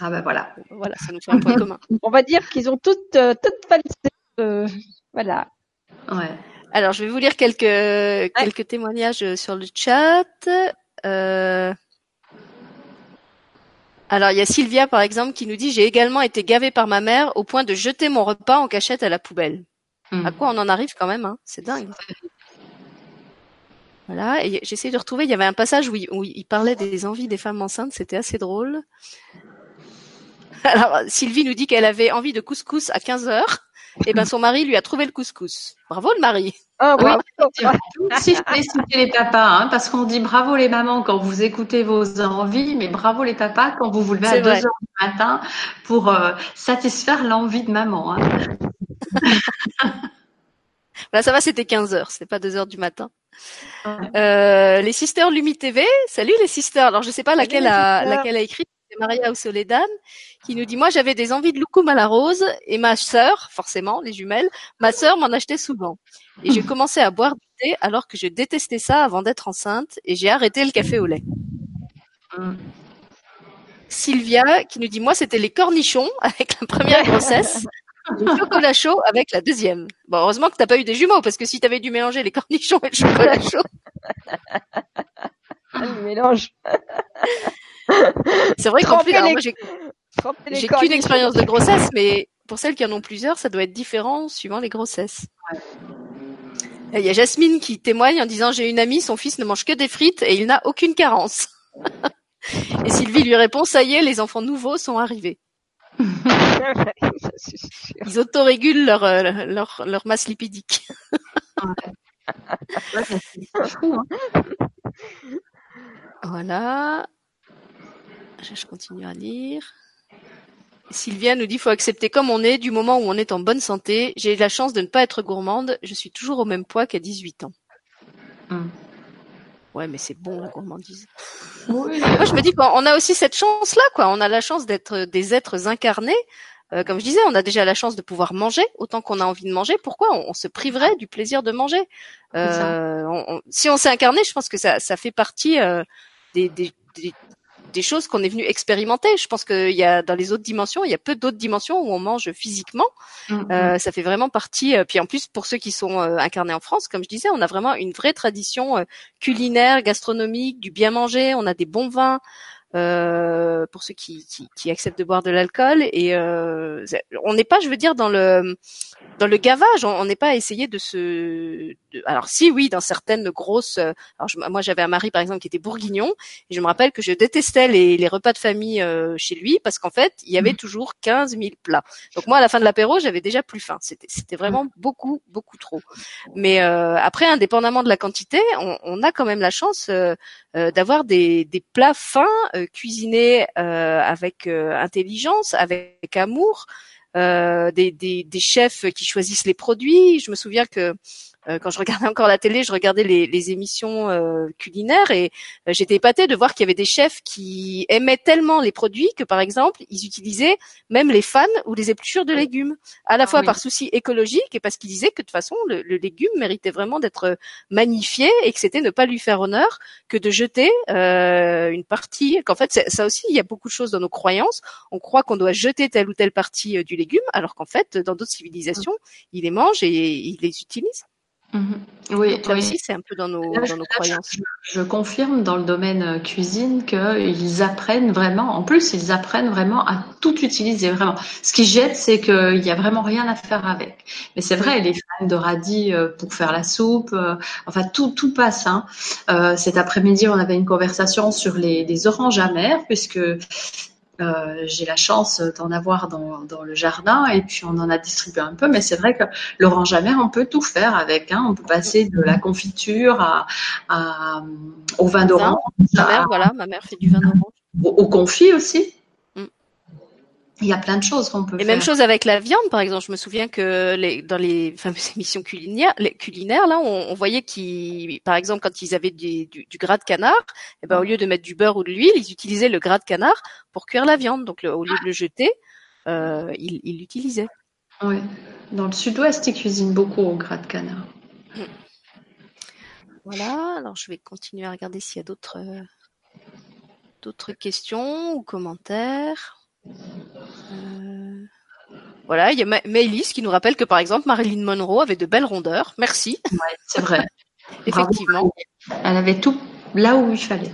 S2: Ah ben voilà.
S1: Voilà, ça nous fait un point commun.
S3: On va dire qu'ils ont toutes, euh, toutes euh, voilà.
S2: Ouais.
S1: Alors, je vais vous lire quelques quelques témoignages euh, sur le chat. Euh, Alors, il y a Sylvia, par exemple, qui nous dit « J'ai également été gavée par ma mère au point de jeter mon repas en cachette à la poubelle.
S2: Hmm.
S1: À quoi on en arrive quand même, hein? C'est dingue. Voilà, et j'essaie de retrouver, il y avait un passage où il, où il parlait des envies des femmes enceintes, c'était assez drôle. <laughs> Alors, Sylvie nous dit qu'elle avait envie de couscous à 15 heures. Et ben, son mari lui a trouvé le couscous. Bravo le mari.
S3: Ah,
S2: Oui,
S3: bravo. <laughs>
S2: Aussi féliciter les papas, hein, parce qu'on dit bravo les mamans quand vous écoutez vos envies, mais bravo les papas quand vous vous levez à
S1: C'est
S2: 2
S1: vrai.
S2: heures du matin pour euh, satisfaire l'envie de maman. Hein.
S1: Voilà, <laughs> ça va, c'était 15 heures, c'était pas 2 heures du matin. Euh, les sisters Lumi TV, salut les sisters. Alors je sais pas laquelle a, laquelle a écrit, c'est Maria ou Soledad, qui nous dit moi j'avais des envies de loukoum à la rose et ma sœur, forcément les jumelles, ma sœur m'en achetait souvent. Et j'ai commencé à boire du thé alors que je détestais ça avant d'être enceinte et j'ai arrêté le café au lait.
S2: Mm.
S1: Sylvia qui nous dit moi c'était les cornichons avec la première grossesse, le chocolat chaud avec la deuxième. Bon heureusement que t'as pas eu des jumeaux parce que si t'avais dû mélanger les cornichons et le chocolat chaud, <laughs>
S3: Ah, le mélange. <laughs>
S1: c'est vrai qu'en plus alors moi j'ai qu'une expérience de grossesse mais pour celles qui en ont plusieurs ça doit être différent suivant les grossesses. Il y a Jasmine qui témoigne en disant j'ai une amie son fils ne mange que des frites et il n'a aucune carence. <laughs> et Sylvie lui répond ça y est les enfants nouveaux sont arrivés. <laughs> Ils autorégulent leur euh, leur leur masse lipidique.
S2: Ouais, fou. Hein.
S1: Voilà. Je continue à lire. Sylvia nous dit faut accepter comme on est du moment où on est en bonne santé. J'ai eu la chance de ne pas être gourmande. Je suis toujours au même poids qu'à 18 ans.
S2: Mm.
S1: Ouais, mais c'est bon la gourmandise.
S2: Oui.
S1: Moi, je me dis qu'on a aussi cette chance-là, quoi. On a la chance d'être des êtres incarnés. Euh, comme je disais, on a déjà la chance de pouvoir manger autant qu'on a envie de manger. Pourquoi on, on se priverait du plaisir de manger? Euh, on- on- Si on s'est incarné, je pense que ça, ça fait partie euh, des, des, des, des choses qu'on est venu expérimenter. Je pense qu'il y a dans les autres dimensions, il y a peu d'autres dimensions où on mange physiquement.
S2: Mm,
S1: Euh, ça fait vraiment partie. euh, puis en plus, pour ceux qui sont euh, incarnés en France, comme je disais, on a vraiment une vraie tradition euh, culinaire, gastronomique, du bien manger. On a des bons vins. Euh, pour ceux qui, qui, qui acceptent de boire de l'alcool et euh, on n'est pas, je veux dire, dans le dans le gavage, on n'est pas à essayer de se. de- alors si, oui, dans certaines grosses. euh, Alors je- moi, j'avais un mari par exemple qui était bourguignon, et je me rappelle que je détestais les, les repas de famille euh, chez lui parce qu'en fait, il y avait toujours 15 000 plats. Donc moi, à la fin de l'apéro, j'avais déjà plus faim. C'était c'était vraiment beaucoup beaucoup trop. Mais euh, après, indépendamment de la quantité, on, on a quand même la chance euh, euh, d'avoir des, des plats fins, cuisinés euh, avec euh, intelligence, avec amour euh, des, chefs qui choisissent les produits. Je me souviens que quand je regardais encore la télé, je regardais les, les émissions euh, culinaires et euh, j'étais épatée de voir qu'il y avait des chefs qui aimaient tellement les produits que, par exemple, ils utilisaient même les fans ou les épluchures de légumes, à la fois
S2: oui.
S1: par souci écologique et parce qu'ils disaient que de toute façon, le, le légume méritait vraiment d'être magnifié et que c'était ne pas lui faire honneur que de jeter euh, une partie. Qu'en fait, ça aussi, il y a beaucoup de choses dans nos croyances. On croit qu'on doit jeter telle ou telle partie euh, du légume, alors qu'en fait, dans d'autres civilisations, ils les mangent et ils les utilisent. Mhm. Oui, Donc, aussi, c'est un peu dans nos, dans nos croyances.
S2: Je, confirme dans le domaine euh, cuisine qu'ils apprennent vraiment, en plus, ils apprennent vraiment à tout utiliser, vraiment. Ce qui jette, c'est qu'il n'y a vraiment rien à faire avec. Mais c'est vrai, les fans de radis euh, pour faire la soupe, euh, enfin, tout, tout passe. Hein. cet après-midi, on avait une conversation sur les, les oranges amères, puisque euh, j'ai la chance d'en avoir dans, dans, le jardin et puis on en a distribué un peu, mais c'est vrai que l'orange amère, on peut tout faire avec. Hein. On peut passer de la confiture à, à au vin d'orange.
S1: Ma mère, voilà, ma mère fait du vin d'orange.
S2: au confit aussi. Il y a plein de choses qu'on peut
S1: Et
S2: faire.
S1: même chose avec la viande, par exemple. Je me souviens que les, dans les fameuses <laughs> émissions culinaires, les culinaires là, on, on voyait qu'ils, par exemple, quand ils avaient du, du, du gras de canard, et eh ben, au lieu de mettre du beurre ou de l'huile, ils utilisaient le gras de canard pour cuire la viande. Donc, au lieu de le jeter, euh, ils l'utilisaient.
S2: Oui. Dans le sud-ouest, ils cuisinent beaucoup au gras de canard.
S1: Voilà. Alors, je vais continuer à regarder s'il y a d'autres, euh, d'autres questions ou commentaires. Euh, voilà, il y a Maëlys qui nous rappelle que par exemple Marilyn Monroe avait de belles rondeurs. Merci.
S2: Ouais, c'est vrai. <laughs>
S1: Effectivement.
S2: Elle avait tout là où il fallait.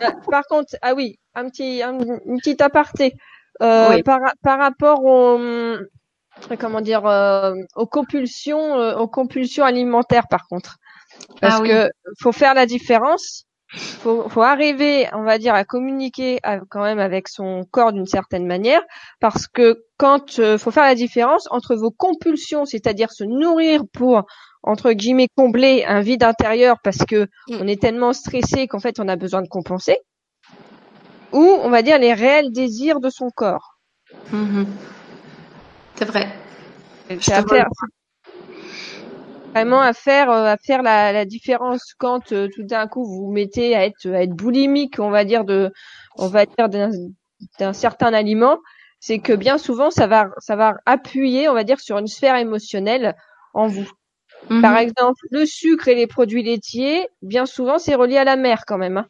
S3: Euh, par contre, ah oui, un petit, un, une petite aparté. Euh, par, par rapport au, comment dire, euh, aux compulsions, euh, aux compulsions alimentaires, par contre, parce ah que faut faire la différence faut, faut arriver, on va dire, à communiquer quand même avec son corps d'une certaine manière, parce que quand euh, faut faire la différence entre vos compulsions, c'est-à-dire se nourrir pour entre guillemets combler un vide intérieur parce que mm. on est tellement stressé qu'en fait on a besoin de compenser, ou on va dire les réels désirs de son corps.
S2: Mm-hmm. C'est vrai.
S3: C'est vraiment à faire euh, à faire la, la différence quand euh, tout d'un coup vous vous mettez à être à être boulimique on va dire de on va dire d'un certain aliment c'est que bien souvent ça va ça va appuyer on va dire sur une sphère émotionnelle en vous mhm. par exemple le sucre et les produits laitiers bien souvent c'est relié à la mer quand même hein.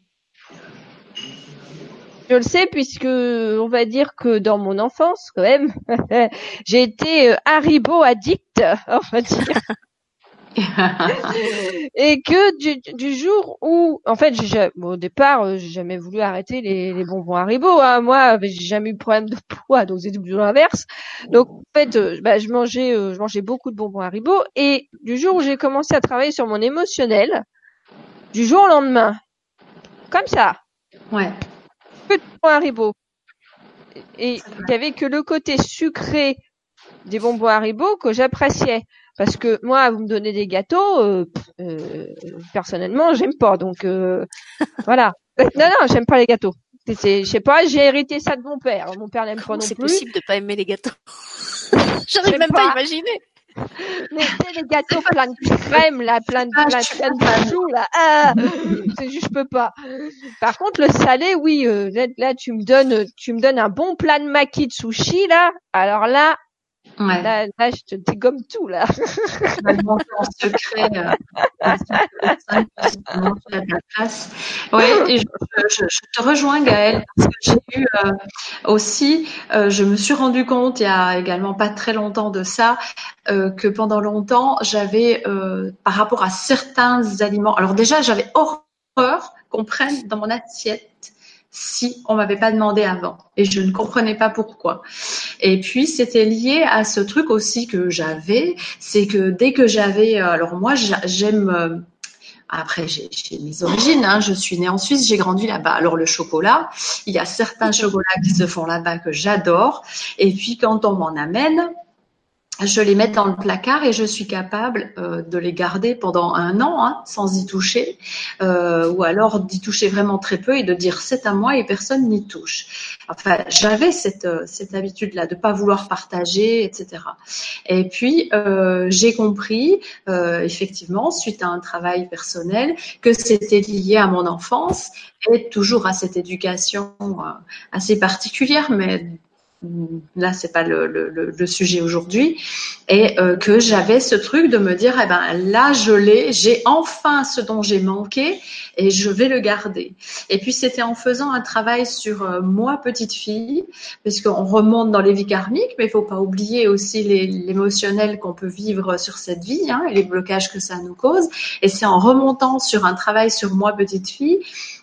S3: Je le sais puisque on va dire que dans mon enfance quand même, <laughs> j'ai été euh, Haribo addict, <laughs> on va dire. <laughs> et que du, du, jour où, en fait, j'ai, au départ, euh, j'ai jamais voulu arrêter les, les bonbons Haribo. Hein. Moi, j'ai jamais eu de problème de <laughs> poids, donc c'est tout l'inverse. Donc, en fait, euh, bah, je mangeais, euh, je mangeais beaucoup de bonbons Haribo. Et du jour où j'ai commencé à travailler sur mon émotionnel, du jour au lendemain, comme ça,
S2: ouais,
S3: peu de bonbons Haribo. Et il y avait que le côté sucré des bonbons Haribo que j'appréciais. Parce que moi, vous me donnez des gâteaux, euh, euh, personnellement, j'aime pas. Donc euh, <laughs> voilà. Non, non, j'aime pas les gâteaux. Je sais pas, j'ai hérité ça de mon père. Mon père n'aime pas non plus.
S1: C'est possible de pas aimer les gâteaux. <laughs> J'arrive même pas à imaginer.
S3: Mais les gâteaux plein de crème là, plein de, plein, de choux là, ah, c'est juste je peux pas. Par contre le salé, oui, euh, là, tu me donnes, tu me donnes un bon plat de maki de sushi là. Alors là, Ouais. Là, là, je te dégomme tout, là. <laughs>
S2: en secret. Euh, oui, et je, je, je, te rejoins, Gaëlle, parce que j'ai eu euh, aussi, euh, je me suis rendu compte il y a également pas très longtemps de ça, euh, que pendant longtemps, j'avais, par rapport à certains aliments, alors déjà, j'avais horreur qu'on prenne dans mon assiette si on m'avait pas demandé avant et je ne comprenais pas pourquoi. Et puis c'était lié à ce truc aussi que j'avais, c'est que dès que j'avais, euh, alors moi j'aime euh, après, j'ai mes origines. Hein, je suis née en Suisse, j'ai grandi là-bas. Alors le chocolat, il y a certains chocolats qui se font là-bas que j'adore. Et puis quand on m'en amène, je les mets dans le placard et je suis capable euh, de les garder pendant un an hein, sans y toucher, euh, ou alors d'y toucher vraiment très peu et de dire c'est à moi et personne n'y touche. Enfin, j'avais cette, euh, cette habitude-là de pas vouloir partager, etc. Et puis j'ai compris, effectivement, suite à un travail personnel, que c'était lié à mon enfance et toujours à cette éducation assez particulière, mais là c'est pas le, le, le sujet aujourd'hui, et euh, que j'avais ce truc de me dire, eh ben là je l'ai, j'ai enfin ce dont j'ai manqué et je vais le garder. Et puis c'était en faisant un travail sur euh, moi petite fille, puisqu'on remonte dans les vies karmiques, mais il faut pas oublier aussi l'émotionnel qu'on peut vivre sur cette vie hein, et les blocages que ça nous cause. Et c'est en remontant sur un travail sur moi petite fille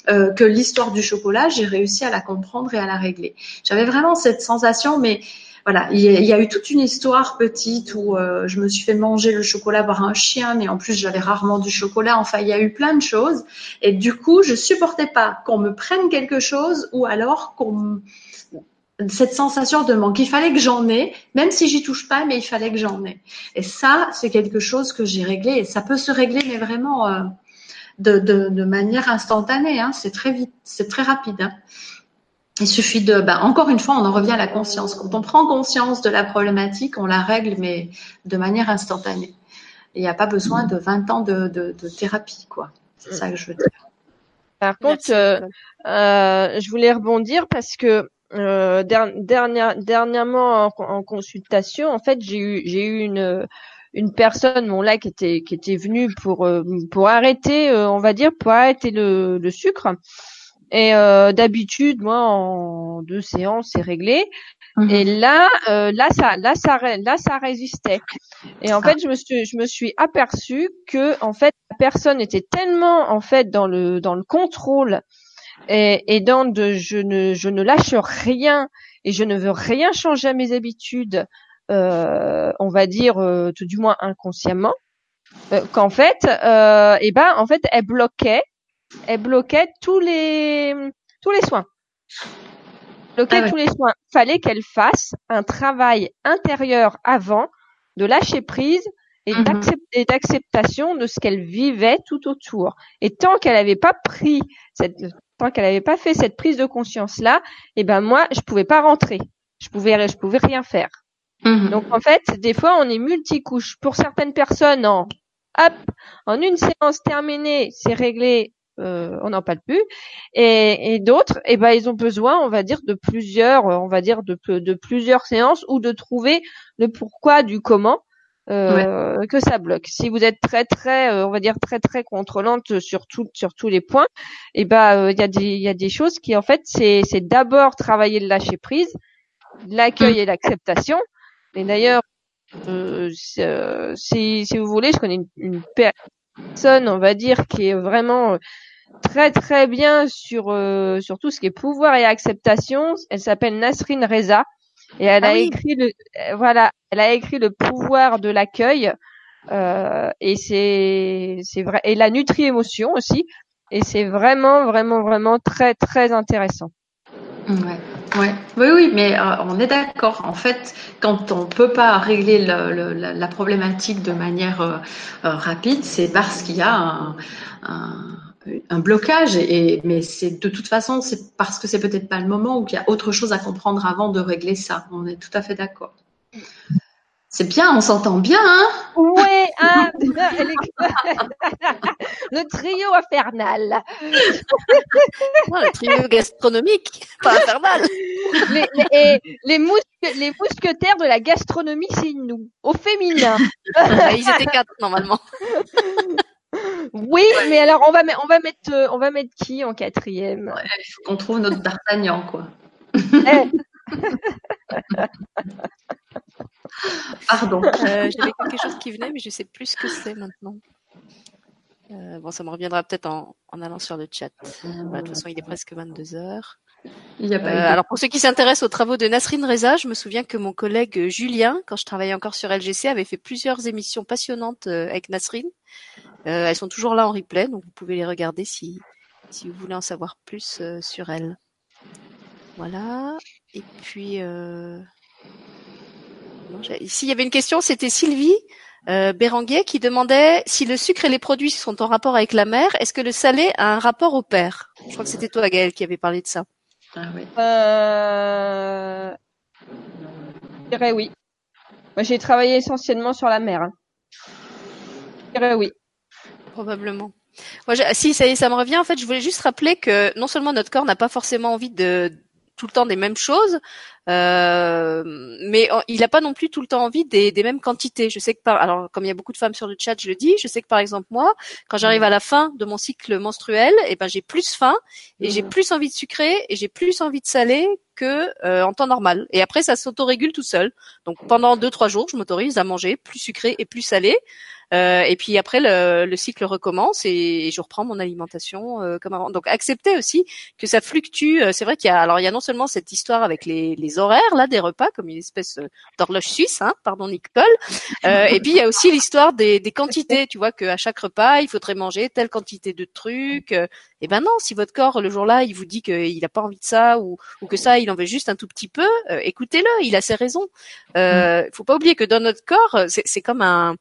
S2: euh, que l'histoire du chocolat, j'ai réussi à la comprendre et à la régler. J'avais vraiment cette sensation, mais voilà, il y, a eu toute une histoire petite où euh, je me suis fait manger le chocolat par un chien, mais en plus j'avais rarement du chocolat. Enfin, il y a eu plein de choses, et du coup, je supportais pas qu'on me prenne quelque chose ou alors qu'on cette sensation de manque. Il fallait que j'en ai, même si j'y touche pas, mais il fallait que j'en ai. Et ça, c'est quelque chose que j'ai réglé. Et ça peut se régler, mais vraiment euh, de, de, de, manière instantanée. Hein. C'est très vite, c'est très rapide. Hein. Il suffit de, ben, encore une fois, on en revient à la conscience. Quand on prend conscience de la problématique, on la règle, mais de manière instantanée. Il n'y a pas besoin de 20 ans de, de, de thérapie, quoi. C'est ça que je veux dire.
S3: Par contre, euh, euh, je voulais rebondir parce que euh, dernière, dernièrement en, en, consultation, en fait, j'ai eu, j'ai eu une, une personne, mon là, qui était, qui était venue pour, euh, pour arrêter, euh, on va dire, pour arrêter le, le sucre. Et euh, d'habitude, moi, en deux séances, c'est réglé. Mhm. Et là, euh, là, ça, là, ça, là, ça résistait. Et en ah. fait, je me suis, je me suis aperçue que, en fait, la personne était tellement, en fait, dans le, dans le contrôle et, et dans de, je ne, je ne lâche rien et je ne veux rien changer à mes habitudes. Euh, on va dire, euh, tout du moins inconsciemment, euh, qu'en fait, euh, et eh ben, en fait, elle bloquait elle bloquait tous les tous les soins. Bloquait ah tous les soins. Fallait qu'elle fasse un travail intérieur avant de lâcher prise et mhm. d'acceptation de ce qu'elle vivait tout autour. Et tant qu'elle n'avait pas pris cette, tant qu'elle n'avait pas fait cette prise de conscience là, eh ben moi je pouvais pas rentrer. Je pouvais, je pouvais rien faire. Mhm. Donc en fait, des fois on est multicouche. Pour certaines personnes, en hop, en une séance terminée, c'est réglé, euh, on n'en parle plus. Et, d'autres, eh ben, ils ont besoin, on va dire, de plusieurs, on va dire, de, de plusieurs séances ou de trouver le pourquoi du comment. Euh, que ça bloque. Si vous êtes très très, euh, on va dire très très contrôlante sur tout, sur tous les points, eh ben il y a des il y a des choses qui en fait c'est c'est d'abord travailler le lâcher prise, l'accueil et l'acceptation. Et d'ailleurs, si si vous voulez, je connais une, une personne, on va dire, qui est vraiment très très bien sur euh, sur tout ce qui est pouvoir et acceptation. Elle s'appelle Nasrin Reza et elle ah a écrit le euh, voilà, elle a écrit le pouvoir de l'accueil euh, et c'est c'est vrai et la nutri émotion aussi et c'est vraiment vraiment vraiment très très intéressant.
S2: Ouais. Oui, oui, mais euh, on est d'accord. En fait, quand on peut pas régler le, la, problématique de manière rapide, c'est parce qu'il y a un blocage. Et, mais c'est de toute façon, c'est parce que c'est peut-être pas le moment ou qu'il y a autre chose à comprendre avant de régler ça. On est tout à fait d'accord. C'est bien, on s'entend bien, hein
S3: Ouais, <laughs> ah, <laughs> le trio infernal. <laughs>
S1: le trio gastronomique, pas infernal.
S3: Les, les, les, les mousquetaires de la gastronomie, c'est nous, au féminin.
S1: Ils étaient quatre normalement.
S3: Oui, mais alors on va, on va mettre, euh, on va mettre qui en quatrième?
S2: Il faut qu'on trouve notre D'Artagnan, quoi. Eh. Pardon.
S1: Euh, j'avais quelque chose qui venait, mais je sais plus ce que c'est maintenant. Euh, bon, ça me reviendra peut-être en, allant sur le chat. de toute façon, il est presque 22 heures. Il y a pas alors pour ceux qui s'intéressent aux travaux de Nasrin Reza, je me souviens que mon collègue Julien, quand je travaillais encore sur LGC, avait fait plusieurs émissions passionnantes avec Nasrin. Euh, elles sont toujours là en replay, donc vous pouvez les regarder si, si vous voulez en savoir plus euh, sur elles. Voilà. Et puis, euh... ici il y avait une question, c'était Sylvie euh, Béranguet qui demandait si le sucre et les produits sont en rapport avec la mère, est-ce que le salé a un rapport au père? Je crois que c'était toi Gaëlle qui avait parlé de ça.
S3: Ah oui. Euh... Je dirais oui. Moi j'ai travaillé essentiellement sur la mère. Hein. Je dirais oui
S1: probablement. Moi, si ça, ça me revient. En fait, je voulais juste rappeler que non seulement notre corps n'a pas forcément envie de tout le temps des mêmes choses, euh, mais il n'a pas non plus tout le temps envie des, des, mêmes quantités. Je sais que par, alors comme il y a beaucoup de femmes sur le chat, je le dis, je sais que par exemple moi, quand j'arrive à la fin de mon cycle menstruel, et eh ben j'ai plus faim et j'ai plus envie de sucrer et j'ai plus envie de salé que euh, en temps normal. Et après ça s'autorégule tout seul. Donc pendant deux trois jours, je m'autorise à manger plus sucré et plus salé. Euh, et puis après, le, le cycle recommence et, je reprends mon alimentation euh, comme avant. Donc accepter aussi que ça fluctue. Euh, c'est vrai qu'il y a alors il y a non seulement cette histoire avec les, les horaires là des repas comme une espèce d'horloge suisse, hein, pardon Nicole. <laughs> et puis il y a aussi l'histoire des, des quantités. Tu vois qu'à chaque repas il faudrait manger telle quantité de trucs. et ben non, si votre corps le jour-là il vous dit qu'il n'a pas envie de ça ou, ou que ça il en veut juste un tout petit peu, écoutez-le, il a ses raisons. Euh, faut pas oublier que dans notre corps c'est comme un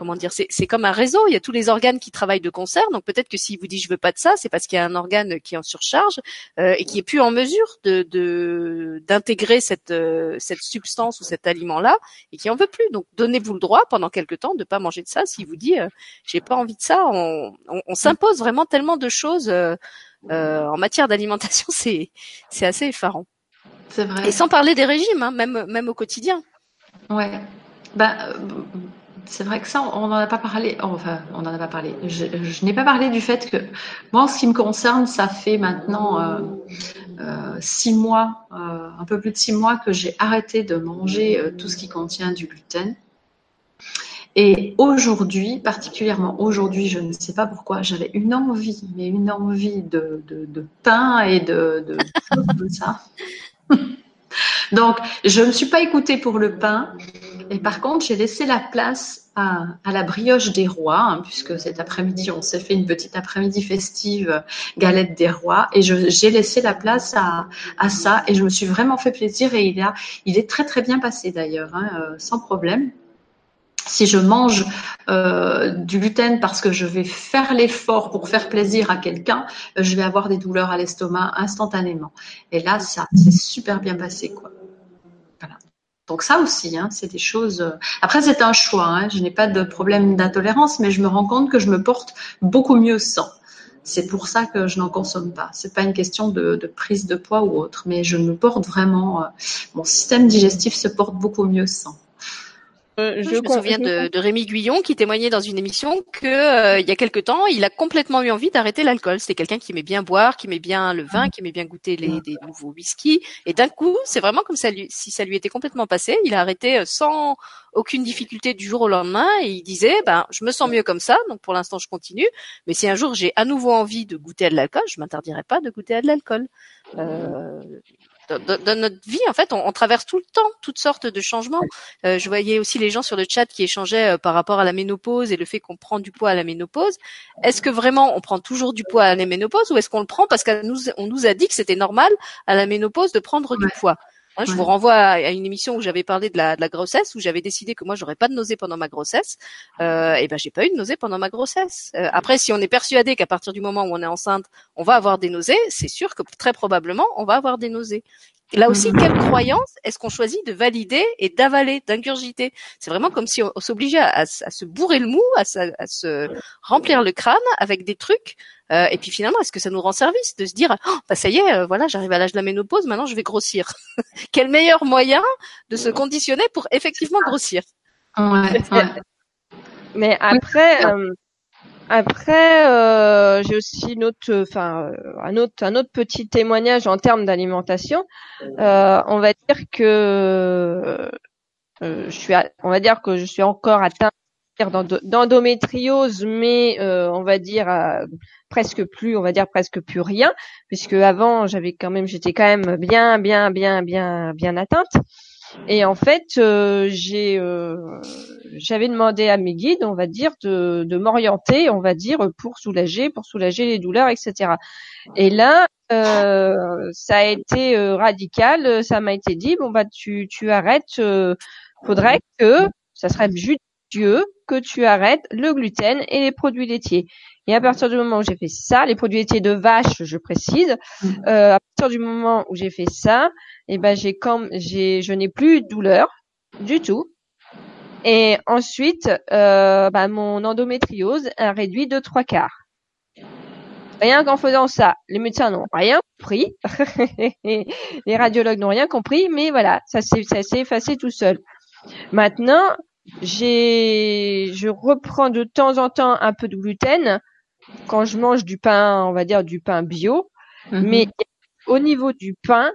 S1: comment dire, c'est comme un réseau. Il y a tous les organes qui travaillent de concert. Donc peut-être que s'il vous dit je veux pas de ça, c'est parce qu'il y a un organe qui est en surcharge euh, et qui est plus en mesure de d'intégrer cette euh, cette substance ou cet aliment là et qui en veut plus. Donc donnez-vous le droit pendant quelque temps de pas manger de ça. S'il vous dit euh, j'ai pas envie de ça, on, on, s'impose vraiment tellement de choses euh, en matière d'alimentation, <laughs> c'est c'est assez effarant.
S2: C'est vrai.
S1: Et sans parler des régimes, hein, même même au quotidien.
S2: Ouais. Ben, c'est vrai que ça, on n'en a pas parlé. Enfin, on n'en a pas parlé. Je, n'ai pas parlé du fait que moi, en ce qui me concerne, ça fait maintenant euh, euh, six mois, euh, un peu plus de six mois que j'ai arrêté de manger tout ce qui contient du gluten. Et aujourd'hui, particulièrement aujourd'hui, je ne sais pas pourquoi, j'avais une envie, mais une envie de, pain et de, de, ça. <laughs> Donc, je ne me suis pas écoutée pour le pain. Et par contre, j'ai laissé la place à, la brioche des rois, hein, puisque cet après-midi, on s'est fait une petite après-midi festive galette des rois. Et j'ai laissé la place à, ça. Et je me suis vraiment fait plaisir. Et il, a, il est très, très bien passé d'ailleurs, hein, euh, sans problème si je mange euh, du gluten parce que je vais faire l'effort pour faire plaisir à quelqu'un, euh, je vais avoir des douleurs à l'estomac instantanément. Et là, ça s'est super bien passé, quoi. Donc ça aussi, hein, c'est des choses. Euh, après, c'est un choix. Hein. Je n'ai pas de problème d'intolérance, mais je me rends compte que je me porte beaucoup mieux sans. C'est pour ça que je n'en consomme pas. C'est pas une question de, prise de poids ou autre, mais je me porte vraiment. mon système digestif se porte beaucoup mieux sans.
S1: Euh, je, me souviens de, de, Rémi Guyon qui témoignait dans une émission que euh, il y a quelque temps, il a complètement eu envie d'arrêter l'alcool. C'était quelqu'un qui aimait bien boire, qui aimait bien le vin, qui aimait bien goûter les, des nouveaux whisky. Et d'un coup, c'est vraiment comme ça, si ça lui était complètement passé. Il a arrêté euh, sans aucune difficulté du jour au lendemain. Et il disait, ben, je me sens mieux comme ça. Donc pour l'instant, je continue. Mais si un jour j'ai à nouveau envie de goûter à de l'alcool, je m'interdirai pas de goûter à de l'alcool. Euh, dans, notre vie, en fait, on, traverse tout le temps toutes sortes de changements. Euh, je voyais aussi les gens sur le chat qui échangeaient euh, par rapport à la ménopause et le fait qu'on prend du poids à la ménopause. Est-ce que vraiment on prend toujours du poids à la ménopause ou est-ce qu'on le prend parce qu'on nous, on nous a dit que c'était normal à la ménopause de prendre du poids? Hein, je vous renvoie à une émission où j'avais parlé de la, de la grossesse, où j'avais décidé que moi j'aurais pas de nausée pendant ma grossesse. Euh, et ben j'ai pas eu de nausée pendant ma grossesse. Euh, après, si on est persuadé qu'à partir du moment où on est enceinte, on va avoir des nausées, c'est sûr que très probablement on va avoir des nausées. Là aussi, quelle croyance est-ce qu'on choisit de valider et d'avaler, d'ingurgiter? C'est vraiment comme si on, s'obligeait à, se bourrer le mou, à, à se remplir le crâne avec des trucs euh, et puis finalement, est-ce que ça nous rend service de se dire, oh, bah ça y est, euh, voilà, j'arrive à l'âge de la ménopause, maintenant je vais grossir. <laughs> Quel meilleur moyen de se conditionner pour effectivement grossir?
S3: Ouais, <laughs> Mais après, euh, après, j'ai aussi une autre, enfin un autre, un autre petit témoignage en termes d'alimentation. on va dire que je suis, on va dire que je suis encore atteinte d'endométriose, mais on va dire presque plus, on va dire presque plus rien, puisque avant j'avais quand même, j'étais quand même bien, bien, bien, bien, bien atteinte. Et en fait, euh, j'ai, euh, j'avais demandé à mes guides, on va dire, de, de m'orienter, on va dire, pour soulager, pour soulager les douleurs, etc. Et là, euh, ça a été radical. Ça m'a été dit, bon bah tu, tu arrêtes. faudrait que, ça serait judicieux que tu arrêtes le gluten et les produits laitiers. Et à partir du moment où j'ai fait ça, les produits laitiers de vache, je précise, mm. euh, à partir du moment où j'ai fait ça, et eh ben j'ai comme j'ai je n'ai plus de douleur du tout. Et ensuite, euh, bah, mon endométriose a réduit de trois quarts. Rien qu'en faisant ça, les médecins n'ont rien compris, <laughs> les radiologues n'ont rien compris, mais voilà, ça s'est ça s'est effacé tout seul. Maintenant, j'ai je reprends de temps en temps un peu de gluten quand je mange du pain, on va dire du pain bio,
S2: Mhm.
S3: mais au niveau du pain,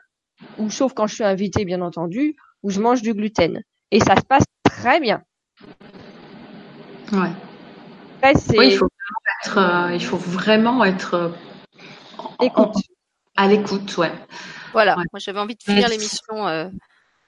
S3: ou sauf quand je suis invitée bien entendu, où je mange du gluten et ça se passe très bien.
S2: Ouais.
S3: Après, c'est
S2: Oui, il faut vraiment être, euh, il faut vraiment être euh, en- à l'écoute, ouais.
S1: Voilà.
S2: Ouais.
S1: Moi, j'avais envie de finir
S2: Merci.
S1: l'émission euh,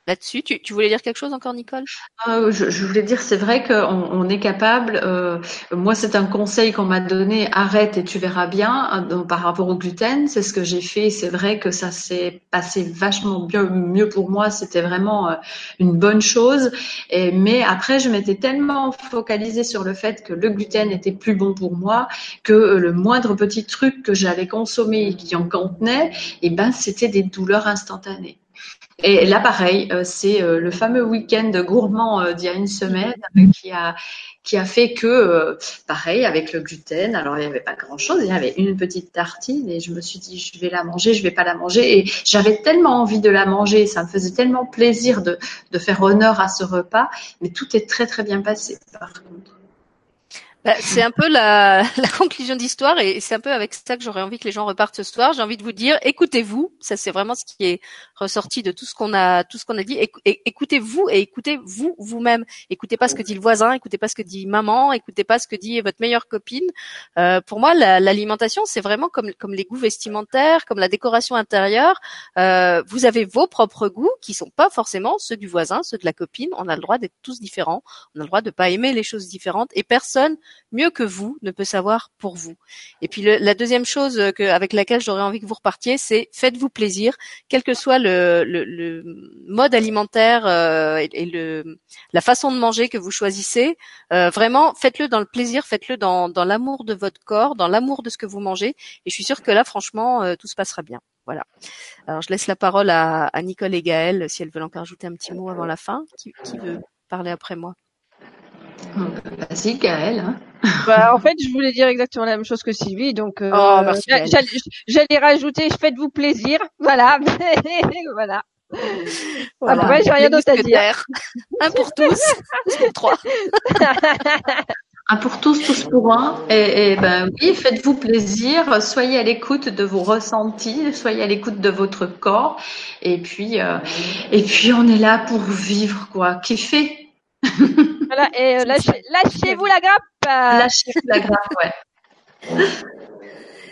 S1: là-dessus. Tu, voulais dire quelque chose encore, Nicole?
S2: Euh, je, voulais dire, c'est vrai qu'on on est capable. euh, moi, c'est un conseil qu'on m'a donné. Arrête et tu verras bien. euh, par rapport au gluten, c'est ce que j'ai fait. C'est vrai que ça s'est passé vachement bien, mieux pour moi. C'était vraiment euh, une bonne chose. Mais après, je m'étais tellement focalisée sur le fait que le gluten était plus bon pour moi que le moindre petit truc que j'allais consommer et qui en contenait, et ben, c'était des douleurs instantanées. Et là, pareil, euh, c'est euh, le fameux week-end gourmand euh, d'il y a une semaine euh, qui a qui a fait que, pareil, avec le gluten, alors il n'y avait pas grand-chose, il y avait une petite tartine et je me suis dit, je vais la manger, je vais pas la manger. Et j'avais tellement envie de la manger, ça me faisait tellement plaisir de, de faire honneur à ce repas, mais tout est très très bien passé par contre.
S1: Bah, c'est un peu la, <laughs> la conclusion d'histoire et c'est un peu avec ça que j'aurais envie que les gens repartent ce soir. J'ai envie de vous dire, écoutez-vous. Ça, c'est vraiment ce qui est ressorti de tout ce qu'on a, tout ce qu'on a dit. Écoutez-vous et écoutez-vous vous-même. Écoutez pas ce que dit le voisin, écoutez pas ce que dit maman, écoutez pas ce que dit votre meilleure copine. Euh, pour moi, la- l'alimentation, c'est vraiment comme, comme les goûts vestimentaires, comme la décoration intérieure. Euh, vous avez vos propres goûts qui sont pas forcément ceux du voisin, ceux de la copine. On a le droit d'être tous différents. On a le droit de pas aimer les choses différentes et personne mieux que vous ne peut savoir pour vous. Et puis le- la deuxième chose euh, que, avec laquelle j'aurais envie que vous repartiez, c'est faites-vous plaisir, quel que soit le, le- le mode alimentaire euh, et, et le, la façon de manger que vous choisissez. euh, vraiment, faites-le dans le plaisir, faites-le dans, dans l'amour de votre corps, dans l'amour de ce que vous mangez. Et je suis sûre que là, franchement, euh, tout se passera bien. Voilà. Alors je laisse la parole à, à Nicole et Gaëlle si elles veulent encore ajouter un petit mot avant la fin. Qui, qui veut parler après moi?
S2: Vas-y, Gaëlle. Hein.
S3: Bah, en fait, je voulais dire exactement la même chose que Sylvie, donc euh,
S1: Oh,
S3: j'allais rajouter faites-vous plaisir, <laughs> voilà, <laughs> voilà.
S1: Voilà.
S3: Après, j'ai rien d'autre à dire.
S1: Un pour tous, trois. <laughs>
S2: Un pour tous, tous pour un. Et, et ben oui, faites-vous plaisir, soyez à l'écoute de vos ressentis, soyez à l'écoute de votre corps. Et puis, euh, et puis on est là pour vivre quoi, kiffer.
S3: Voilà, et euh, lâchez, lâchez-vous la grappe. euh.
S2: Lâchez la grappe, ouais.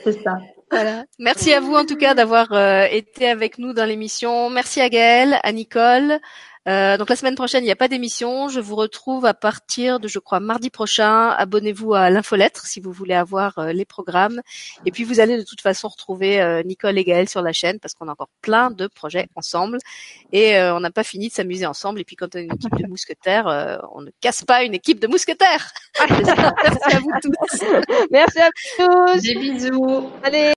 S2: C'est ça.
S1: Voilà. Merci à vous en tout cas d'avoir euh, été avec nous dans l'émission. Merci à Gaëlle, à Nicole. Euh, donc la semaine prochaine, il n'y a pas d'émission. Je vous retrouve à partir de, je crois, mardi prochain. Abonnez-vous à l'infolettre si vous voulez avoir euh, les programmes. Et puis vous allez de toute façon retrouver euh, Nicole et Gaëlle sur la chaîne parce qu'on a encore plein de projets ensemble. Et euh, on n'a pas fini de s'amuser ensemble. Et puis quand on a une équipe de mousquetaires, euh, on ne casse pas une équipe de mousquetaires. <laughs> Merci à vous tous.
S3: Merci à tous.
S2: Des bisous.
S3: Allez.